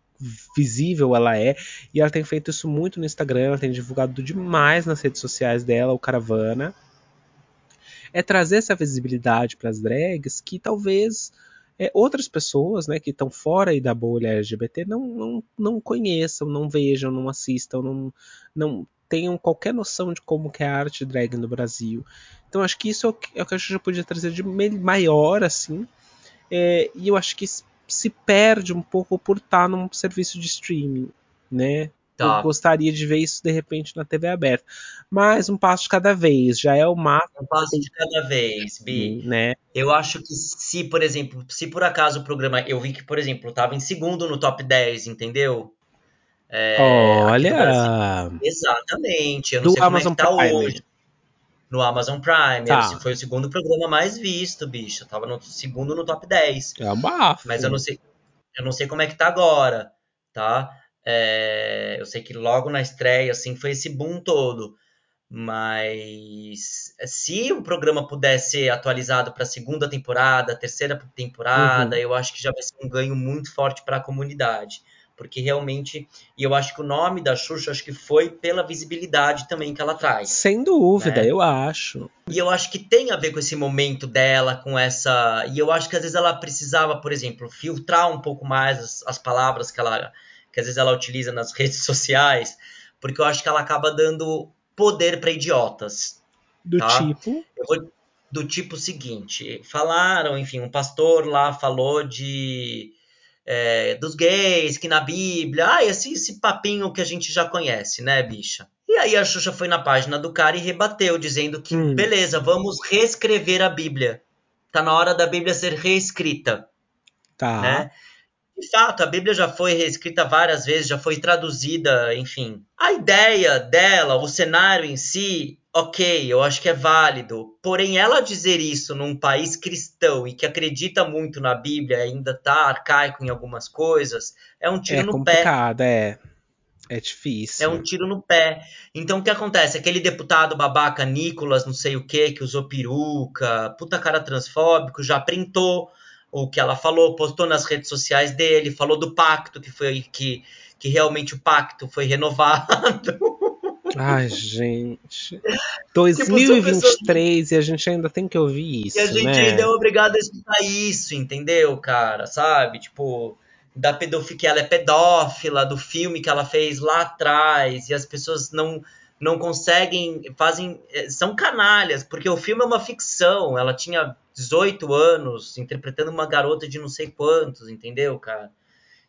visível ela é. E ela tem feito isso muito no Instagram, ela tem divulgado demais nas redes sociais dela, o Caravana. É trazer essa visibilidade para as drags que talvez é, outras pessoas né, que estão fora da bolha LGBT não, não, não conheçam, não vejam, não assistam, não, não tenham qualquer noção de como que é a arte drag no Brasil. Então acho que isso é o que, é o que a gente podia trazer de maior, assim. É, e eu acho que se perde um pouco por estar num serviço de streaming, né? Tá. Eu gostaria de ver isso de repente na TV aberta. Mas um passo de cada vez, já é o máximo, Um passo de cada vez, Bi. né? Eu acho que se, por exemplo, se por acaso o programa. Eu vi que, por exemplo, tava em segundo no top 10, entendeu? É. Olha, Exatamente. Eu não do sei como Amazon é que tá Prime. hoje. No Amazon Prime. Tá. Esse foi o segundo programa mais visto, bicho. Tava no segundo no top 10. É um bafo. Mas eu não sei, eu não sei como é que tá agora, tá? É, eu sei que logo na estreia, assim, foi esse boom todo. Mas se o programa puder ser atualizado para a segunda temporada, terceira temporada, Uhum. eu acho que já vai ser um ganho muito forte para a comunidade. Porque realmente, e eu acho que o nome da Xuxa, acho que foi pela visibilidade também que ela traz. Sem dúvida, né? eu acho. E eu acho que tem a ver com esse momento dela, com essa. E eu acho que às vezes ela precisava, por exemplo, filtrar um pouco mais as, as palavras que ela. que às vezes ela utiliza nas (laughs) redes sociais, porque eu acho que ela acaba dando poder para idiotas. Do Tá. tipo. Vou- do tipo seguinte: falaram, enfim, um pastor lá falou de. É, dos gays, que na Bíblia. Ah, esse, esse papinho que a gente já conhece, né, bicha? E aí a Xuxa foi na página do cara e rebateu, dizendo que, Hum. beleza, vamos reescrever a Bíblia. Tá na hora da Bíblia ser reescrita, Tá. né? De fato, a Bíblia já foi reescrita várias vezes, já foi traduzida, enfim. A ideia dela, o cenário em si, ok, eu acho que é válido. Porém, ela dizer isso num país cristão e que acredita muito na Bíblia, ainda tá arcaico em algumas coisas, é um tiro É no pé. complicado, é. É difícil. É um tiro no pé. Então o que acontece? Aquele deputado babaca Nicolas, não sei o que, que usou peruca, puta cara transfóbico, já printou o que ela falou, postou nas redes sociais dele, falou do pacto, que foi que, que realmente o pacto foi renovado. Ai, gente. Tipo, são 2023 e a gente ainda tem que ouvir isso, e a gente né? ainda é obrigado a escutar isso, entendeu, cara? Sabe? Tipo, da pedofilia, que ela é pedófila, do filme que ela fez lá atrás, e as pessoas não não conseguem, fazem, eh, são canalhas, porque o filme é uma ficção, ela tinha 18 anos, interpretando uma garota de não sei quantos, entendeu, cara?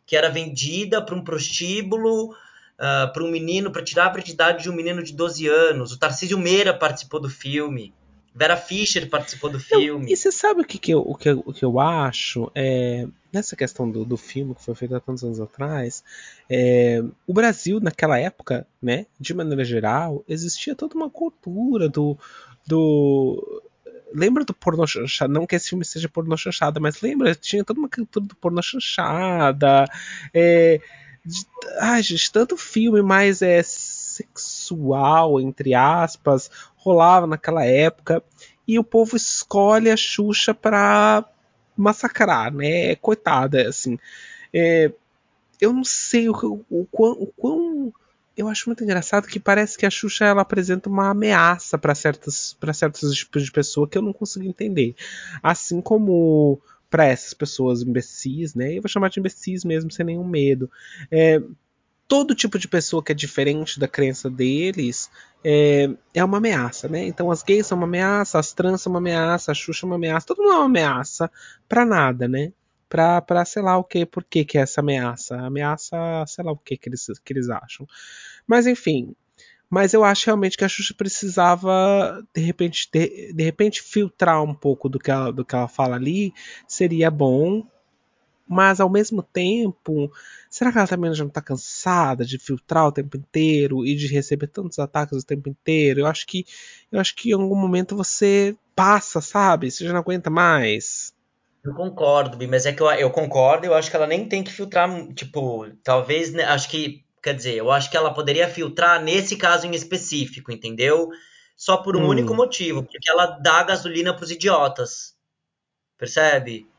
Que era vendida para um prostíbulo, uh, para um menino, para tirar a virgindade de um menino de 12 anos. O Tarcísio Meira participou do filme. Vera Fischer participou do Eu- filme. e você sabe o que, que, eu, o que, eu- o que eu acho? É, nessa questão do, do filme que foi feito há tantos anos atrás, é, o Brasil, naquela época, né, de maneira geral, existia toda uma cultura do. do lembra do pornô chanchada? Não que esse filme seja pornô chanchada, mas lembra? Tinha toda uma cultura do pornô chanchada. É, de, ai, gente, tanto filme mais é, sexual, entre aspas, rolava naquela época. E o povo escolhe a Xuxa pra massacrar, né? Coitada, assim. É, eu não sei o, o, quão, o quão. Eu acho muito engraçado que parece que a Xuxa ela apresenta uma ameaça para certos, pra certos tipos de pessoa que eu não consigo entender. Assim como para essas pessoas imbecis, né? Eu vou chamar de imbecis mesmo, sem nenhum medo. É, todo tipo de pessoa que é diferente da crença deles é, é uma ameaça, né? Então as gays são uma ameaça, as trans são uma ameaça, a Xuxa é uma ameaça, todo mundo é uma ameaça pra nada, né? Pra, pra sei lá o que, por que que é essa ameaça? Ameaça, sei lá o que que eles, que eles acham. Mas enfim, mas eu acho realmente que a Xuxa precisava, de repente, de, de repente filtrar um pouco do que, ela, do que ela fala ali, seria bom, mas ao mesmo tempo, será que ela também já não tá cansada de filtrar o tempo inteiro e de receber tantos ataques o tempo inteiro? Eu acho que eu acho que em algum momento você passa, sabe? Você já não aguenta mais. Eu concordo, Bi, mas é que eu, eu concordo, eu acho que ela nem tem que filtrar, tipo, talvez, né, acho que, quer dizer, eu acho que ela poderia filtrar nesse caso em específico, entendeu? Só por um Hum. único motivo, porque ela dá gasolina pros idiotas, percebe?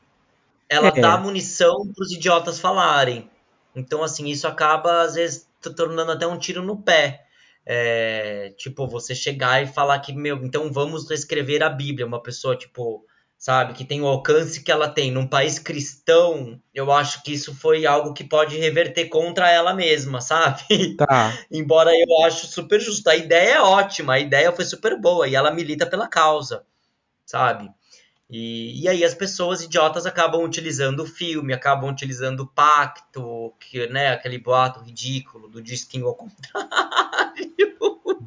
Ela É. dá munição pros idiotas falarem. Então, assim, isso acaba, às vezes, tornando até um tiro no pé. É, tipo, você chegar e falar que, meu, então vamos reescrever a Bíblia. Uma pessoa, tipo, sabe, que tem o alcance que ela tem num país cristão, eu acho que isso foi algo que pode reverter contra ela mesma, (laughs) sabe? Tá. Embora eu acho super justo. A ideia é ótima, a ideia foi super boa e ela milita pela causa, sabe? E, e aí as pessoas idiotas acabam utilizando o filme, acabam utilizando o pacto, que, né, aquele boato ridículo do disquinho ao contrário.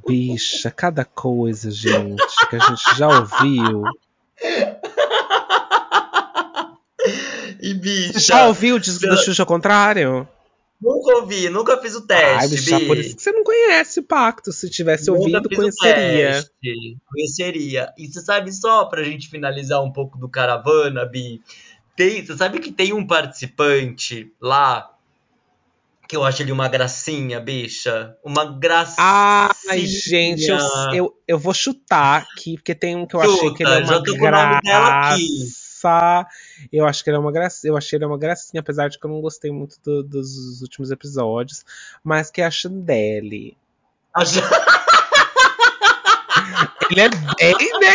Bicha, cada coisa, gente, que a gente já ouviu. (laughs) E bicha. Já ouviu o disco do Xuxa ao contrário? Nunca ouvi, nunca fiz o teste, Ai, bicha, Bi. por isso que você não conhece o pacto. Se tivesse Nunca ouvido, conheceria. Conheceria. E você sabe, só pra gente finalizar um pouco do Caravana, Bi, tem, você sabe que tem um participante lá que eu acho ele uma gracinha, bicha? Uma gracinha. Ai, gente, eu, eu, eu vou chutar aqui, porque tem um que eu achei que ele é Chuta, uma tô com o nome dela aqui. graça. Eu acho que ele é uma graça. Eu achei ele uma gracinha, apesar de que eu não gostei muito do- dos últimos episódios. Mas que é a Chandelle. Acho- Ele é bem, né,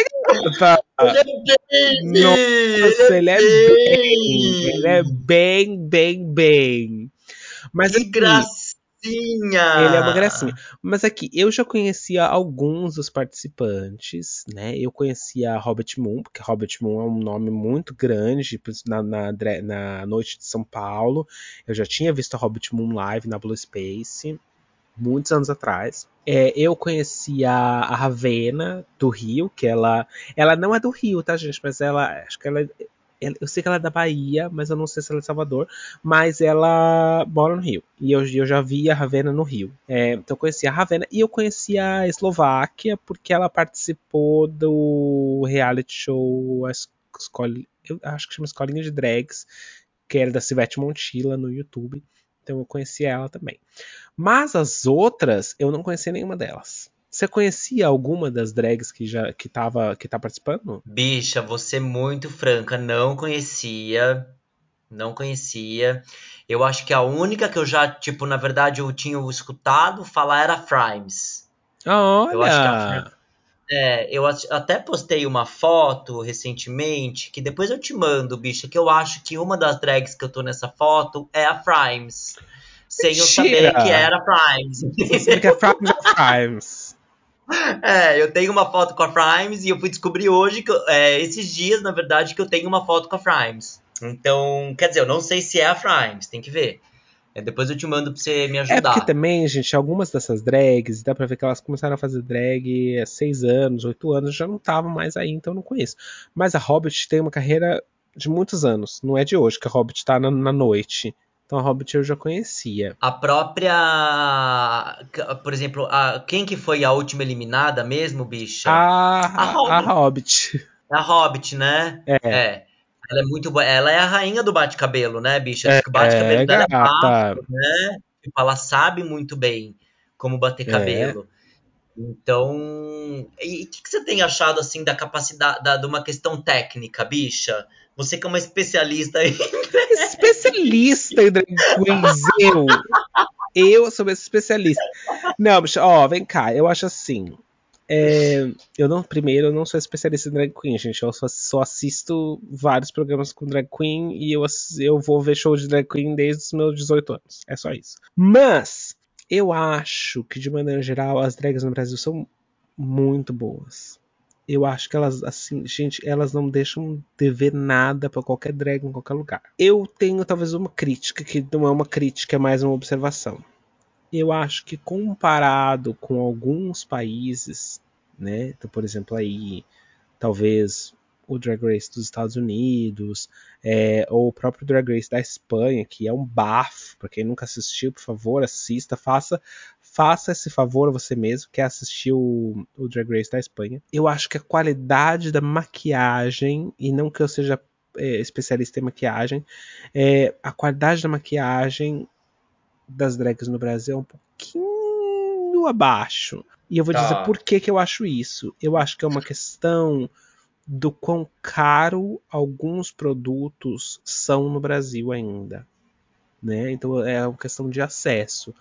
gata? Ele é bem, Nossa, ele é bem. bem. Ele é bem, bem, bem. Mas Que aqui, gracinha! Ele é uma gracinha. Mas aqui, eu já conhecia alguns dos participantes, né? Eu conhecia a Robert Moon, porque Robert Moon é um nome muito grande na, na, na noite de São Paulo. Eu já tinha visto a Robert Moon live na Blue Space, muitos anos atrás. É, eu conhecia a Ravena, do Rio, que ela. Ela não é do Rio, tá, gente? Mas ela. Acho que ela. Eu sei que ela é da Bahia, mas eu não sei se ela é de Salvador mas ela mora no Rio. E eu, eu já vi a Ravena no Rio. É, então eu conheci a Ravena e eu conheci a Eslováquia porque ela participou do reality show a eu acho que chama Escolinha de Drags, que era da Civete Montilla no YouTube. Então eu conheci ela também. Mas as outras, eu não conhecia nenhuma delas. Você conhecia alguma das drags que já que tava que tá participando? Bicha, você muito franca, não conhecia, não conhecia. Eu acho que a única que eu já, tipo, na verdade eu tinha escutado falar era a Frimes. Eu acho que a Olha, É, eu at- até postei uma foto recentemente, que depois eu te mando, bicha, que eu acho que uma das drags que eu tô nessa foto é a Frimes. Sem eu saber Mentira! que era a Frimes. você sabe que é Frames of Frames. É, eu tenho uma foto com a Frimes e eu fui descobrir hoje, que, é, esses dias, na verdade, que eu tenho uma foto com a Frimes. Então, quer dizer, eu não sei se é a Frimes, tem que ver. É, depois eu te mando pra você me É ajudar. porque também, gente, algumas dessas drags, dá pra ver que elas começaram a fazer drag há seis anos, oito anos, já não estavam mais aí, então eu não conheço. Mas a Hobbit tem uma carreira de muitos anos, não é de hoje que a Hobbit tá na, na noite. Então a Hobbit eu já conhecia. A própria. Por exemplo, a, quem que foi a última eliminada mesmo, bicha? A, A a, a Hobbit. A Hobbit, né? É. É. Ela é muito boa. Ela é a rainha do bate-cabelo, né, bicha? Que o bate-cabelo É, dela é bafo, né? Tipo, ela sabe muito bem como bater É. cabelo. Então, e o que, que você tem achado assim da capacidade da, de uma questão técnica, bicha? Você que é uma especialista aí. (laughs) Especialista em drag queens, eu. Eu sou esse especialista. Não, bicho, ó, vem cá, eu acho assim. é, eu não, primeiro, eu não sou especialista em drag queen, gente. Eu só, só assisto vários programas com drag queen e eu, eu vou ver show de drag queen desde os meus 18 anos. É só isso. Mas eu acho que, de maneira geral, as drags no Brasil são muito boas. Eu acho que elas, assim, gente, elas não deixam dever nada pra qualquer drag em qualquer lugar. Eu tenho talvez uma crítica, que não é uma crítica, é mais uma observação. Eu acho que comparado com alguns países, né? Então, por exemplo, aí, talvez o Drag Race dos Estados Unidos, é, ou o próprio Drag Race da Espanha, que é um bafo. Pra quem nunca assistiu, por favor, assista, faça, faça esse favor a você mesmo, que é assistir o, o Drag Race da Espanha. Eu acho que a qualidade da maquiagem, e não que eu seja é, especialista em maquiagem, é, a qualidade da maquiagem das drags no Brasil é um pouquinho abaixo. E eu vou Tá. dizer por que, que eu acho isso. Eu acho que é uma questão do quão caro alguns produtos são no Brasil ainda. Né? Então é uma questão de acesso.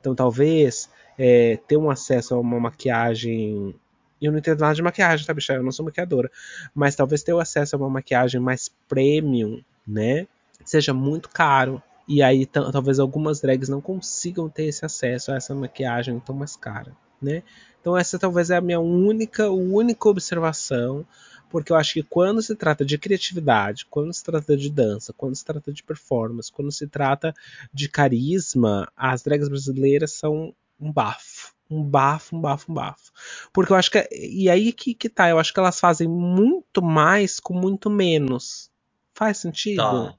Então talvez é, ter um acesso a uma maquiagem. Eu não entendo nada de maquiagem, tá, bicha? Eu não sou maquiadora. Mas talvez ter o acesso a uma maquiagem mais premium, né? Seja muito caro. E aí ta- talvez algumas drags não consigam ter esse acesso a essa maquiagem tão mais cara, né? Então essa talvez é a minha única, única observação. Porque eu acho que quando se trata de criatividade, quando se trata de dança, quando se trata de performance, quando se trata de carisma, as drags brasileiras são um bafo. Um bafo, um bafo, um bafo. Porque eu acho que. E aí que, que tá, eu acho que elas fazem muito mais com muito menos. Faz sentido? Tá.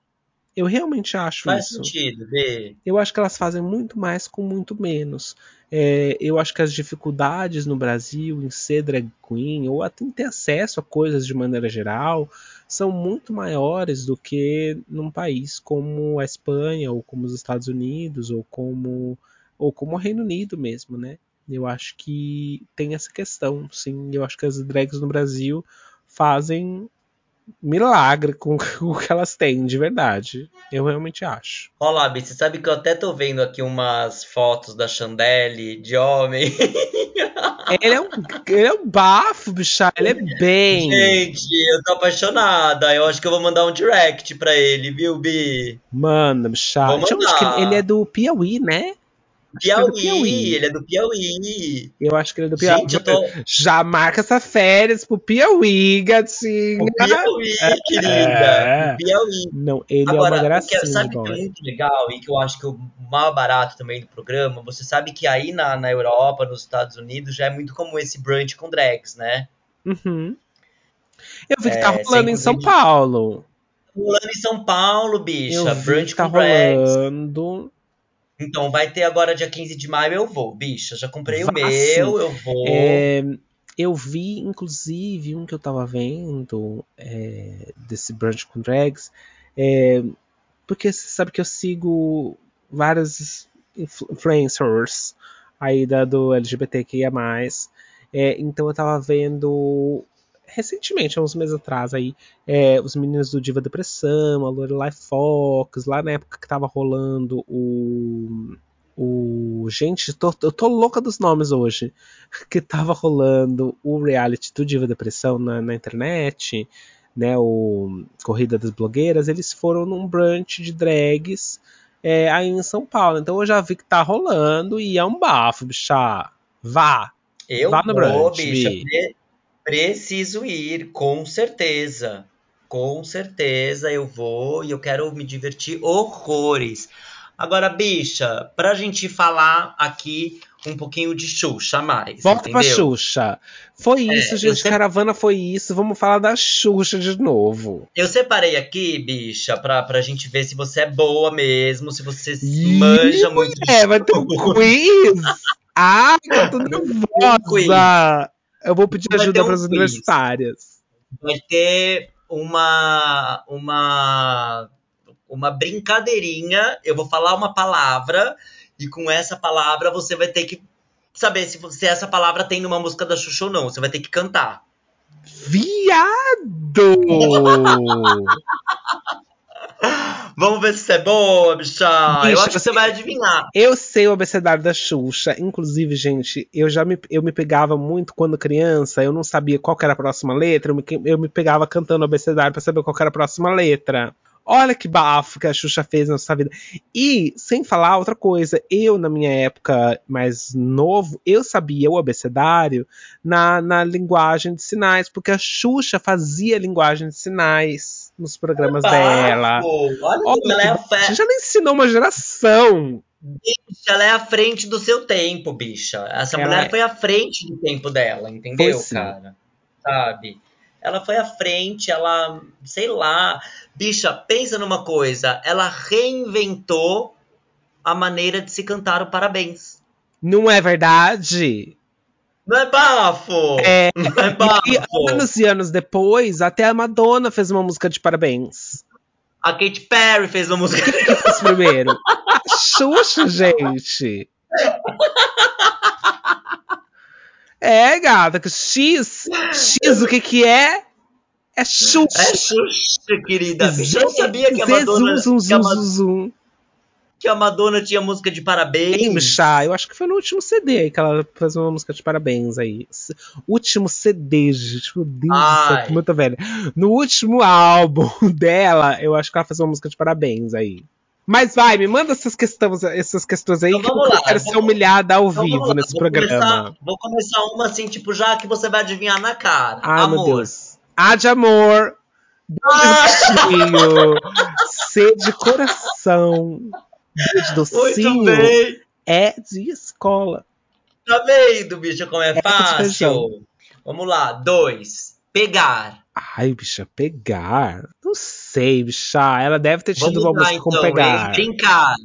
Eu realmente acho Faz isso. sentido, B. Eu acho que elas fazem muito mais com muito menos. É, eu acho que as dificuldades no Brasil em ser drag queen, ou até em ter acesso a coisas de maneira geral, são muito maiores do que num país como a Espanha, ou como os Estados Unidos, ou como, ou como o Reino Unido mesmo, né? Eu acho que tem essa questão, sim. Eu acho que as drags no Brasil fazem milagre com (laughs) o que elas têm, de verdade. Eu realmente acho. Olá, Bi, você sabe que eu até tô vendo aqui umas fotos da Chandelle de homem. (laughs) Ele é um, ele é um bafo, bicha. Ele é bem. Gente, eu tô apaixonada. Eu acho que eu vou mandar um direct pra ele, viu, Bi? Manda, bicha. Vou mandar. ele é do Piauí, né? Piauí, Piauí. ele é do Piauí. Eu acho que ele é do Piauí. Gente, tô. Já marca essa férias pro Piauí, gatinha. O Piauí, querida. É. O Piauí. Não, ele é Agora, uma o gracinha que, sabe que boy. é muito legal e que eu acho que o mal barato também do programa, você sabe que aí na, na Europa, nos Estados Unidos, já é muito comum esse brunch com drags, né? Uhum. Eu vi que É, tá rolando em São inclusive- Paulo. Rolando em São Paulo, bicha. Eu brunch que tá com drags. Então, vai ter agora dia 15 de maio, eu vou, bicha. Já comprei o meu, sim. eu vou. É, eu vi, inclusive, um que eu tava vendo é, desse brunch com drags, é, porque você sabe que eu sigo vários influ- influencers aí da, do LGBTQIA+. É, então eu tava vendo recentemente, há uns meses atrás aí, é, os meninos do Diva Depressão, a Lorelai Fox, lá na época que tava rolando o o. Gente, tô- eu tô louca dos nomes hoje. (laughs) Que tava rolando o reality do Diva Depressão na, na internet, né? O Corrida das Blogueiras. Eles foram num brunch de drags é, aí em São Paulo. Então eu já vi que tá rolando e é um bafo, bicha. Vá! Eu Vá no vou, brunch, bicha. Bi. Pre- preciso ir, com certeza. Com certeza eu vou e eu quero me divertir horrores. Agora, bicha, pra gente falar aqui um pouquinho de Xuxa mais, Volta pra entendeu? Xuxa. Foi É, isso, gente. Caravana foi isso. Vamos falar da Xuxa de novo. Eu separei aqui, bicha, pra, pra gente ver se você é boa mesmo, se você Ih, manja muito É, vai ter um quiz! (laughs) Ah, eu tô nervosa! Eu vou pedir Vai ajuda um para as quiz. universitárias. vai ter uma uma uma brincadeirinha. Eu vou falar uma palavra e com essa palavra você vai ter que saber se, se essa palavra tem numa música da Xuxa ou não. Você vai ter que cantar. Viado! (laughs) Vamos ver se você é boa, bicha. Eu Bicha, acho que você vai adivinhar. Eu sei o abecedário da Xuxa. Inclusive, gente, eu já me, eu me pegava muito quando criança. Eu não sabia qual era a próxima letra. Eu me, eu me pegava cantando o abecedário pra saber qual era a próxima letra. Olha que bafo que a Xuxa fez na nossa vida. E, sem falar outra coisa, eu, na minha época mais novo, eu sabia o abecedário na, na linguagem de sinais, porque a Xuxa fazia linguagem de sinais nos programas dela. Bafo. Olha, Olha, como ela é, a Você já ensinou uma geração. ela é à frente do seu tempo, bicha. Essa Ela mulher é. foi à frente do tempo dela, entendeu, Foi sim. cara? Sabe? Ela foi à frente, ela, sei lá. Bicha, pensa numa coisa. Ela reinventou a maneira de se cantar o parabéns. Não é verdade? Não é bafo! É. Não é E bafo! anos e anos depois, até a Madonna fez uma música de parabéns. A Katy Perry fez uma música. Quem que fez primeiro? (laughs) Xuxa, gente. É, gata, que X, X o que que é? É Xuxa. É Xuxa, querida. Eu sabia que a Madonna, zum, Ma- zum, zum. Que a Madonna tinha música de parabéns. bicha, eu acho que foi no último CD aí que ela fez uma música de parabéns aí. Último CD, gente. Meu Deus Ai. que muito velha. No último álbum (laughs) dela, eu acho que ela fez uma música de parabéns aí. Mas vai, me manda essas questões, essas questões aí Então que vamos eu lá, quero vou- ser humilhada ao Então, vivo vamos nesse vou programa. Começar, vou começar uma assim, tipo, já que você vai adivinhar na cara. Ai, Amor. meu Deus. A de amor. B de. C de coração. De docinho. É de escola. Tá vendo, bicho, como é, é fácil? Vamos lá. Dois. Pegar. Ai, bicha, pegar? Não sei, bicha. Ela deve ter tido Vamos uma música com então, pegar. Brincar.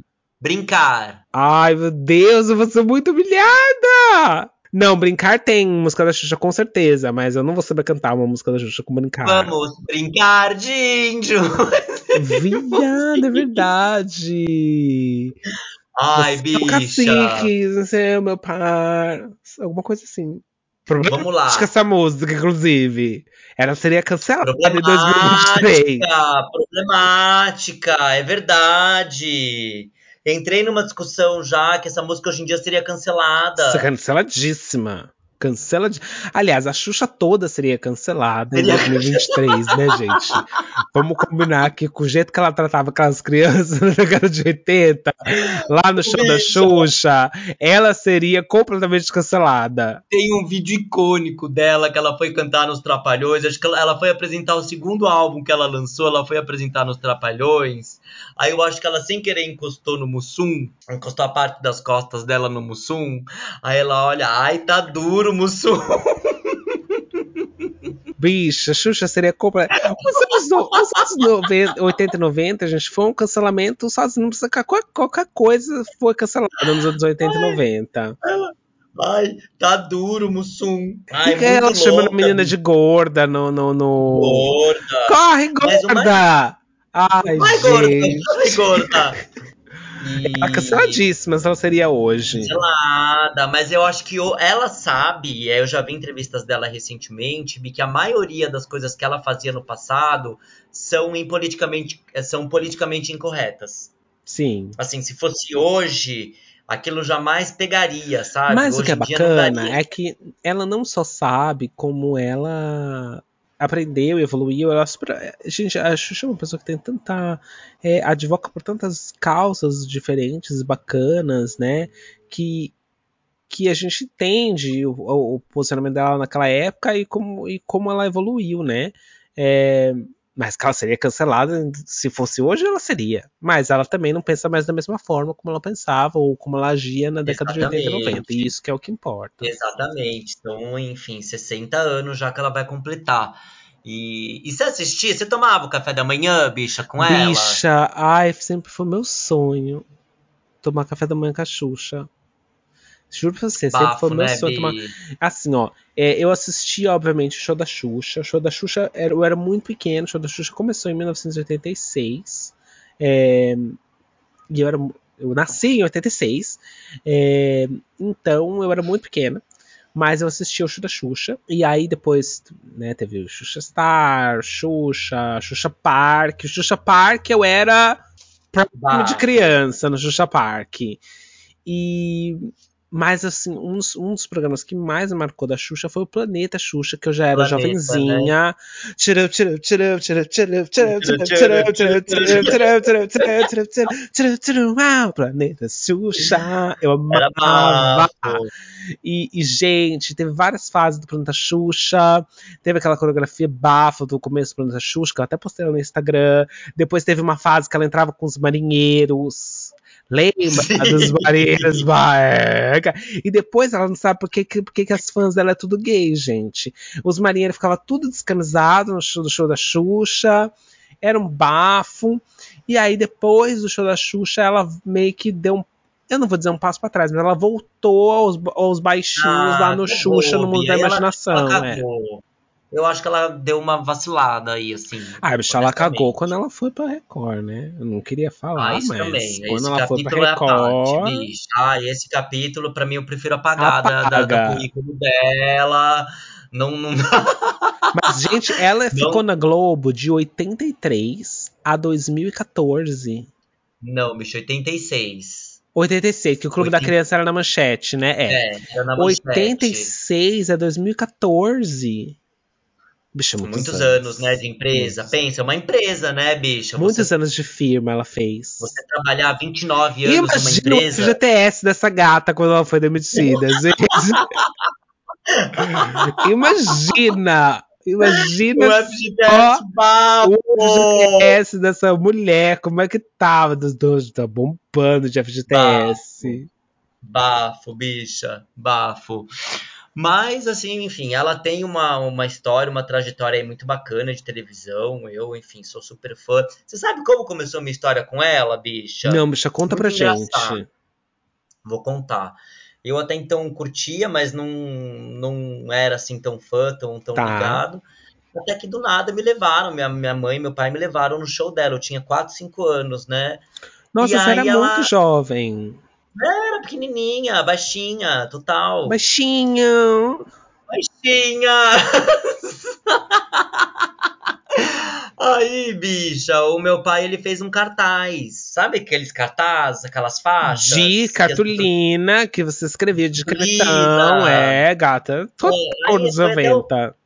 Brincar. Ai, meu Deus, eu vou ser muito humilhada! Não, brincar tem música da Xuxa com certeza, mas eu não vou saber cantar uma música da Xuxa com brincar. Vamos brincar de índio. Viada, é verdade. Ai, bicha. É o cacique, você é o meu par. Alguma coisa assim. Vamos lá. Acho que essa música, inclusive, ela seria cancelada em 2023. Problemática, é verdade. Entrei numa discussão já que essa música hoje em dia seria cancelada. Canceladíssima. Cancela. Aliás, a Xuxa toda seria cancelada em 2023, né, gente? Vamos combinar que com o jeito que ela tratava aquelas crianças (laughs) na década de 80, lá no show da Xuxa, ela seria completamente cancelada. Tem um vídeo icônico dela que ela foi cantar nos Trapalhões. Acho que ela foi apresentar o segundo álbum que ela lançou, ela foi apresentar nos Trapalhões. Aí eu acho que ela sem querer encostou no Mussum, encostou a parte das costas dela no Mussum. Aí ela olha, ai, tá duro, Mussum. (laughs) Bicha, Xuxa seria compra. Os anos, os anos 90, 80 e 90, gente, foi um cancelamento sozinho. Não precisa qualquer, qualquer coisa foi cancelada nos anos 80 e 90. Ai, tá duro, Mussum. Ai, que ela chama a menina de gorda no, no, no. Gorda. Corre, gorda! Ai, Vai, gente. gorda, gorda. E... Ela canceladíssima, ela seria hoje. Cancelada, mas eu acho que ela sabe, eu já vi entrevistas dela recentemente, que a maioria das coisas que ela fazia no passado são, politicamente, são politicamente incorretas. Sim. Assim, se fosse hoje, aquilo jamais pegaria, sabe? Mas hoje o que é bacana é que ela não só sabe como ela aprendeu, evoluiu. Ela super, gente, a Xuxa é uma pessoa que tem tanta. É, advoca por tantas causas diferentes, bacanas, né? Que, que a gente entende o, o, posicionamento dela naquela época e como, e como ela evoluiu, né? É, mas que ela seria cancelada, se fosse hoje, ela seria. Mas ela também não pensa mais da mesma forma como ela pensava ou como ela agia na década Exatamente. de 80 e 90. E isso que é o que importa. Exatamente. Então, enfim, 60 anos já que ela vai completar. E, e você assistia? Você tomava o café da manhã, bicha, com bicha, ela? Bicha, ai, sempre foi meu sonho. Tomar café da manhã com a Xuxa. Juro pra você, Bafo, sempre foi meu né, sonho tomar. Assim, ó, é, eu assisti, obviamente, o show da Xuxa. O show da Xuxa, era, eu era muito pequeno. O show da Xuxa começou em 1986. É, e eu era. Eu nasci em 86. É, então eu era muito pequena. Mas eu assisti o show da Xuxa. E aí depois, né, teve o Xuxa Star, Xuxa, Xuxa Park. O Xuxa Park eu era de criança no Xuxa Park. E mas, assim, um, um, dos programas que mais me marcou da Xuxa foi o Planeta Xuxa, que eu já era Planeta, jovenzinha. Planeta Xuxa. Eu amava. E, e, gente, teve várias fases do Planeta Xuxa. Teve aquela coreografia bafa do começo do Planeta Xuxa, que eu até postei no Instagram. Depois teve uma fase que ela entrava com os marinheiros. Lembra dos marinheiros Baeca? E depois ela não sabe por que, por que, as fãs dela é tudo gay, gente. Os marinheiros ficavam tudo descamisados no show, do show da Xuxa. Era um bafo. E aí, depois do show da Xuxa, ela meio que deu um eu não vou dizer um passo para trás, mas ela voltou aos, aos baixinhos ah, lá no Xuxa, no mundo da imaginação. É. Eu acho que ela deu uma vacilada aí, assim. Ah, bicho, ela cagou quando ela foi pra Record, né? Eu não queria falar, ah, isso mas também. quando esse ela foi pra Record... É bicho. Ah, esse capítulo, pra mim, eu prefiro apagar da, da, do currículo dela. Não, não... (laughs) Mas, gente, ela não. ficou na Globo de 83 a 2014. Não, bicho, 86. 86, que o Clube 80... da Criança era na manchete, né? É, é era na manchete. 86 a 2014. Bicho, muitos, muitos anos, anos, né, de empresa. Muitos. Pensa, é uma empresa, né, bicho? Muitos anos de firma ela fez. Você trabalhar 29 anos Imagina numa empresa. o FGTS dessa gata quando ela foi demitida. (laughs) Imagina Imagina o FGTS bafo. o FGTS dessa mulher, como é que tava dos dois, tá bombando de FGTS. Bafo, bicha, bafo. Mas, assim, enfim, ela tem uma, uma história, uma trajetória aí muito bacana de televisão. Eu, enfim, sou super fã. Você sabe como começou a minha história com ela, bicha? Não, bicha, conta Muito pra engraçado. gente. Vou contar. Eu até então curtia, mas não, não era assim tão fã, tão, tão Tá. ligado. Até que do nada me levaram, minha, minha mãe e meu pai me levaram no show dela. Eu tinha 4, 5 anos, né? Nossa, E você era ela- muito jovem. Era pequenininha, baixinha, total. Baixinho. Baixinha! (laughs) Aí, bicha, o meu pai ele fez um cartaz. Sabe aqueles cartazes, aquelas faixas? De que as pessoas- cartolina que você escrevia de canetão. É, gata. Total aí nos foi até o- 90.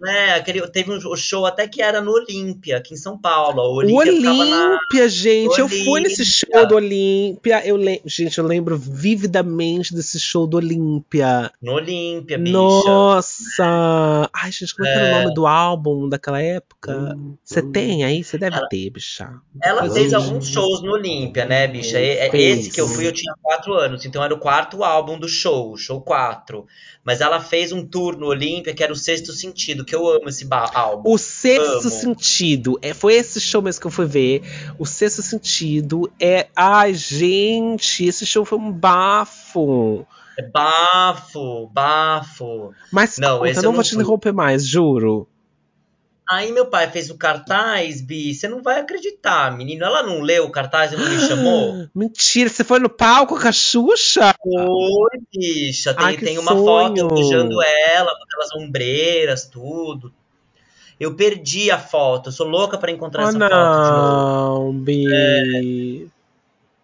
Né, aquele, teve um show até que era no Olímpia, aqui em São Paulo. O Olímpia ficava na. Olímpia, gente. Eu fui nesse show do Olímpia. Eu lem... Gente, eu lembro vividamente desse show do Olímpia. No Olímpia, bicha. Nossa! Ai, gente, como é que era o nome do álbum daquela época? Você tem aí? Você deve Ela- ter, bicha. Ela fez alguns shows no Olímpia, né, bicha? E- é- Fez. Esse que eu fui, eu tinha quatro anos, então era o quarto álbum do show, o show 4. Mas ela fez um tour no Olímpia que era o Sexto Sentido, que eu amo esse álbum. O Sexto Amo. Sentido. É, foi esse show mesmo que eu fui ver. O Sexto Sentido é. Ai, gente, esse show foi um bafo. É bafo, bafo. Mas Não, conta, eu não não vou te interromper mais, juro. Aí meu pai fez o cartaz, Bi, você não vai acreditar, menino. Ela não leu o cartaz e não me chamou? (gasps) Mentira, você foi no palco com a Xuxa? Oi, bicha. Tem, Ai, tem uma sonho. foto beijando ela, com aquelas ombreiras, tudo. Eu perdi a foto, eu sou louca pra encontrar Oh, essa foto de novo. não, Bi.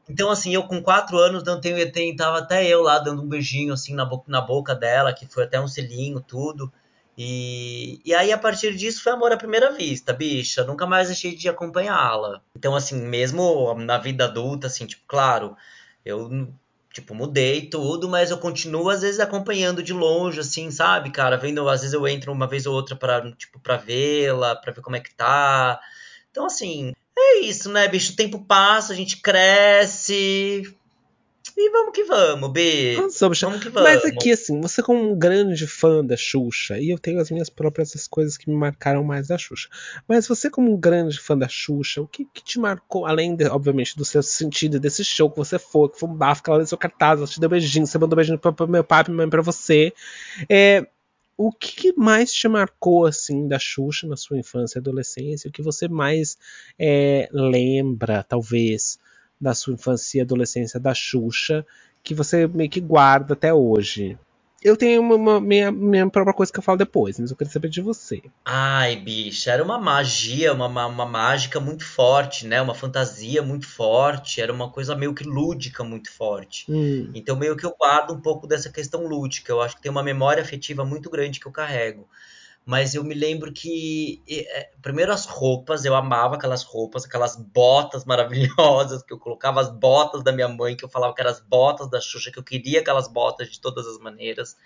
Então, assim, eu com quatro anos, não tenho, tem, tava até eu lá dando um beijinho, assim, na, bo na boca dela, que foi até um selinho, tudo. E, e aí, a partir disso, foi amor à primeira vista, bicha. Nunca mais deixei de acompanhá-la. Então, assim, mesmo na vida adulta, assim, tipo, claro, eu, tipo, mudei tudo, mas eu continuo, às vezes, acompanhando de longe, assim, sabe, cara? Vendo, às vezes eu entro uma vez ou outra pra, tipo, pra vê-la, pra ver como é que tá. Então, assim, é isso, né, bicho? O tempo passa, a gente cresce. E vamos que vamos, B. Bicha. Vamos que vamos. Mas aqui, assim, você como um grande fã da Xuxa, e eu tenho as minhas próprias as coisas que me marcaram mais da Xuxa. Mas você como um grande fã da Xuxa, o que, que te marcou, além, de, obviamente, do seu sentido desse show que você foi, que foi um bafo, que ela deu seu cartaz, ela te deu beijinho, você mandou beijinho pra, pra meu pai, pra, mãe, pra você. É, o que mais te marcou, assim, da Xuxa na sua infância e adolescência? O que você mais é, lembra, talvez, da sua infância e adolescência da Xuxa, que você meio que guarda até hoje? Eu tenho uma, uma- minha, minha própria coisa que eu falo depois, mas eu queria saber de você. Ai, bicha, era uma magia, uma, uma, uma mágica muito forte, né? Uma fantasia muito forte, era uma coisa meio que lúdica muito forte. Hum, Então, meio que eu guardo um pouco dessa questão lúdica. Eu acho que tem uma memória afetiva muito grande que eu carrego. Mas eu me lembro que, é, primeiro, as roupas, eu amava aquelas roupas, aquelas botas (laughs) maravilhosas, que eu colocava as botas da minha mãe, que eu falava que eram as botas da Xuxa, que eu queria aquelas botas de todas as maneiras.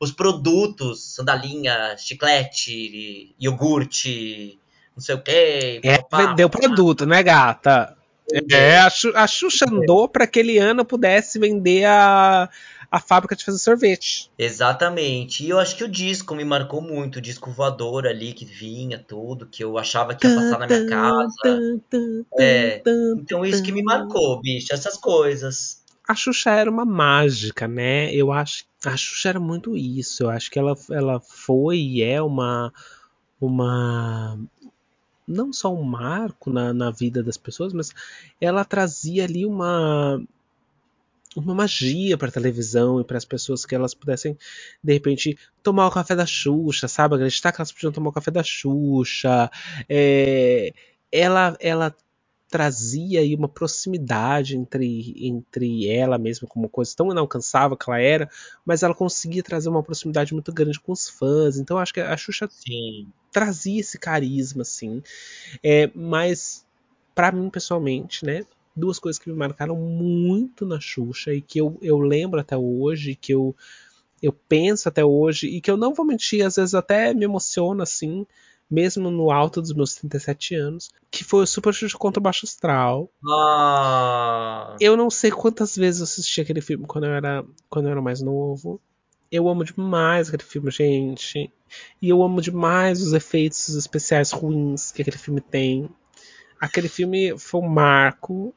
Os produtos, sandalinha, chiclete, iogurte, não sei o quê. é, vendeu produto, né, gata? É, a, Xu- a Xuxa andou para que aquele ano pudesse vender a, a fábrica de fazer sorvete. Exatamente. E eu acho que o disco me marcou muito, o disco voador ali que vinha, tudo, que eu achava que ia passar na minha casa. É, Então isso que me marcou, bicho, essas coisas. A Xuxa era uma mágica, né? Eu acho a Xuxa era muito isso. Eu acho que ela, ela foi e é uma uma não só um marco na, na vida das pessoas, mas ela trazia ali uma uma magia para televisão e para as pessoas que elas pudessem de repente tomar o café da Xuxa, sabe? Acreditar que elas podiam tomar o café da Xuxa. É, ela ela trazia aí uma proximidade entre, entre ela mesma, como coisa tão inalcançável que ela era, mas ela conseguia trazer uma proximidade muito grande com os fãs. Então acho que a Xuxa Sim. trazia esse carisma, assim. É, mas, para mim, pessoalmente, né? Duas coisas que me marcaram muito na Xuxa e que eu, eu lembro até hoje, que eu eu penso até hoje e que eu não vou mentir, às vezes até me emociona assim, mesmo no alto dos meus 37 anos, que foi o Super Xuxa contra o Baixo Astral. Ah. Eu não sei quantas vezes eu assisti aquele filme quando eu era, quando eu era mais novo. Eu amo demais aquele filme, gente. E eu amo demais os efeitos especiais ruins que aquele filme tem. Aquele filme foi um marco,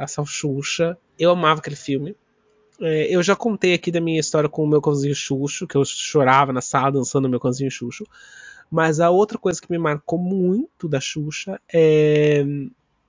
a Salchuxa. Eu amava aquele filme. É, eu já contei aqui da minha história com o meu cãozinho Xuxo, que eu chorava na sala dançando o meu cãozinho Xuxo. Mas a outra coisa que me marcou muito da Xuxa é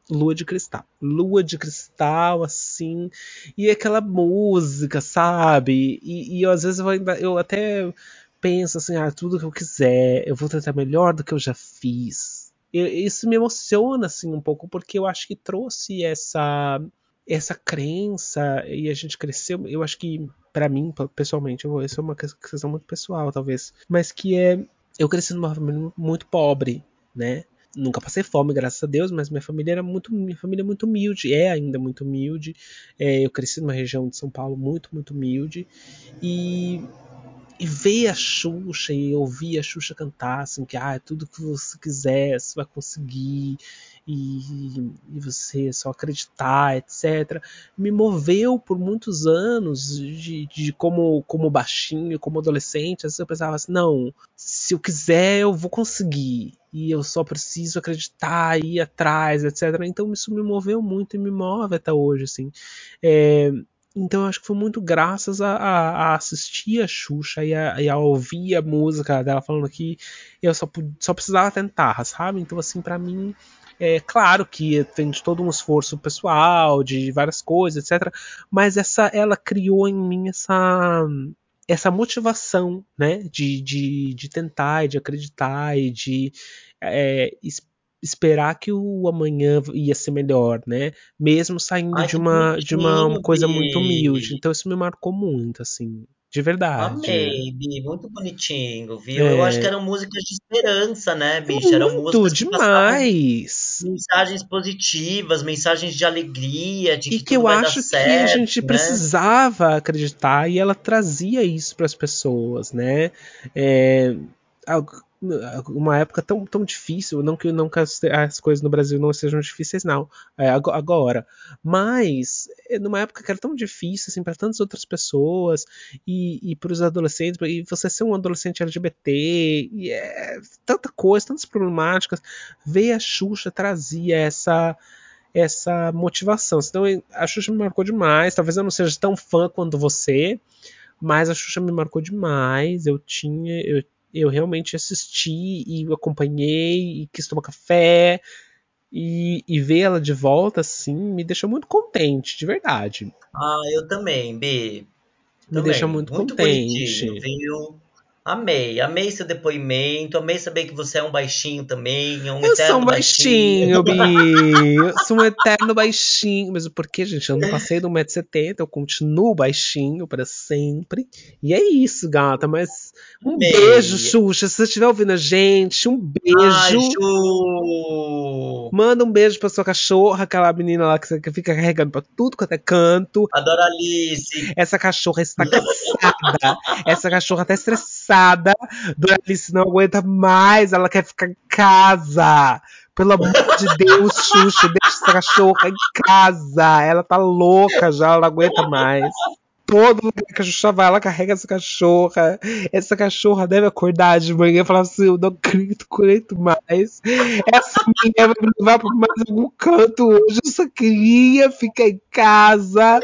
Lua de Cristal. Lua de Cristal, assim. E aquela música, sabe? E, e às vezes eu, ainda, eu até penso assim, ah, tudo que eu quiser, eu vou tentar melhor do que eu já fiz. Isso me emociona, assim, um pouco, porque eu acho que trouxe essa essa crença e a gente cresceu. Eu acho que, para mim, pessoalmente, eu, isso é uma questão muito pessoal, talvez, mas que é eu cresci numa família muito pobre, né? Nunca passei fome, graças a Deus, mas minha família era muito, minha família é muito humilde, é ainda muito humilde. É, eu cresci numa região de São Paulo muito, muito humilde e e ver a Xuxa e ouvir a Xuxa cantar, assim, que ah, é tudo que você quiser, você vai conseguir, e, e você só acreditar, etc. Me moveu por muitos anos de, de como, como baixinho, como adolescente. Às vezes eu pensava assim, não, se eu quiser, eu vou conseguir. E eu só preciso acreditar, ir atrás, etc. Então isso me moveu muito e me move até hoje, assim. É, então acho que foi muito graças a, a, a assistir a Xuxa e a, e a, ouvir a música dela falando que eu só, só precisava tentar, sabe? Então, assim, para mim, é claro que tem de todo um esforço pessoal, de várias coisas, etc. Mas essa, ela criou em mim essa essa motivação, né, de, de, de tentar, e de acreditar e de é, esperar que o amanhã ia ser melhor, né? Mesmo saindo Ai, de uma de uma, uma coisa muito humilde. Então isso me marcou muito, assim, de verdade. Amei, Bi, muito bonitinho, viu? É... Eu acho que eram músicas de esperança, né, bicho? Eram muito, músicas que demais. mensagens positivas, mensagens de alegria, de que e que eu acho certo, que a gente né? precisava acreditar e ela trazia isso para as pessoas, né? É, uma época tão, tão difícil, não que, não que as, as coisas no Brasil não sejam difíceis, não, é, agora, mas é, numa época que era tão difícil, assim, para tantas outras pessoas, e, e para os adolescentes, e você ser um adolescente LGBT, e é tanta coisa, tantas problemáticas, ver a Xuxa trazia essa essa motivação. Então a Xuxa me marcou demais. Talvez eu não seja tão fã quanto você, mas a Xuxa me marcou demais. Eu tinha, eu eu realmente assisti e acompanhei e quis tomar café. E, e ver ela de volta, assim, me deixou muito contente, de verdade. Ah, eu também, B. Me também. deixa muito, muito contente. viu? Amei, amei seu depoimento, amei saber que você é um baixinho também, é um eu eterno sou um baixinho, Bi. (laughs) Eu sou um eterno baixinho. Mas por que, gente? Eu não passei do 1,70m, eu continuo baixinho para sempre. E é isso, gata. Mas um amei. beijo, Xuxa. Se você estiver ouvindo a gente, um beijo. Ai, Ju. Manda um beijo pra sua cachorra, aquela menina lá que fica carregando pra tudo quanto é canto. Adoro Alice. Essa cachorra está cansada. (laughs) Essa cachorra tá estressada cansada. Dona Alice não aguenta mais, ela quer ficar em casa. Pelo amor de Deus, Xuxa, deixa essa cachorra em casa. Ela tá louca já, ela não aguenta mais. Todo lugar que a Xuxa vai, ela carrega essa cachorra. Essa cachorra deve acordar de manhã e falar assim: Eu não acredito, acredito mais. Essa mulher vai me levar pra mais algum canto hoje. Eu só queria ficar em casa,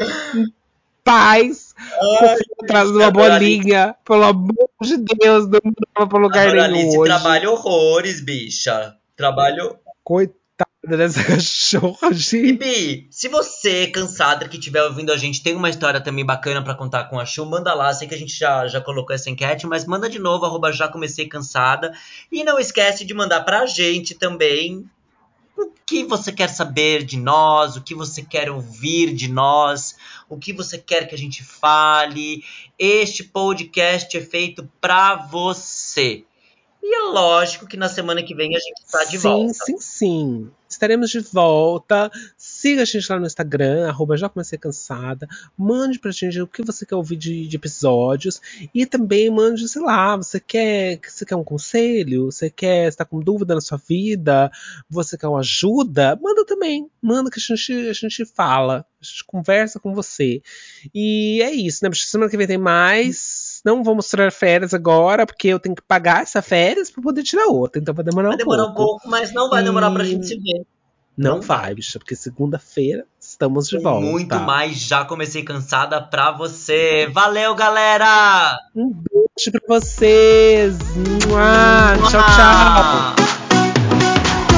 paz, atrás de uma bolinha. Pelo amor de Deus, não dava pra lugar Agora, nenhum Alice, hoje. trabalho horrores, bicha. Trabalho... Coitada dessa (laughs) cachorra, gente. E Bi, se você, cansada, que estiver ouvindo a gente, tem uma história também bacana para contar com a Chu, manda lá. Sei que a gente já, já colocou essa enquete, mas manda de novo, arroba já comecei cansada. E não esquece de mandar pra gente também o que você quer saber de nós, o que você quer ouvir de nós, o que você quer que a gente fale. Este podcast é feito para você. E é lógico que na semana que vem a gente está de sim, volta. Sim, sim, sim. Estaremos de volta Siga a gente lá no Instagram, arroba já comecei cansada. Mande pra gente o que você quer ouvir de, de episódios. E também mande, sei lá, você quer, você quer um conselho? Você quer estar com dúvida na sua vida? Você quer uma ajuda? Manda também. Manda que a gente, a gente fala. A gente conversa com você. E é isso, né? Semana que vem tem mais. Não vou mostrar férias agora, porque eu tenho que pagar essa férias para poder tirar outra. Então vai demorar Vai um demorar pouco. um pouco, mas não vai demorar E- pra gente se ver. Não Não vai, bicha, porque segunda-feira estamos de volta. muito mais. Já comecei cansada pra você. Valeu, galera! Um beijo pra vocês. Mua. Tchau, tchau. Tchau!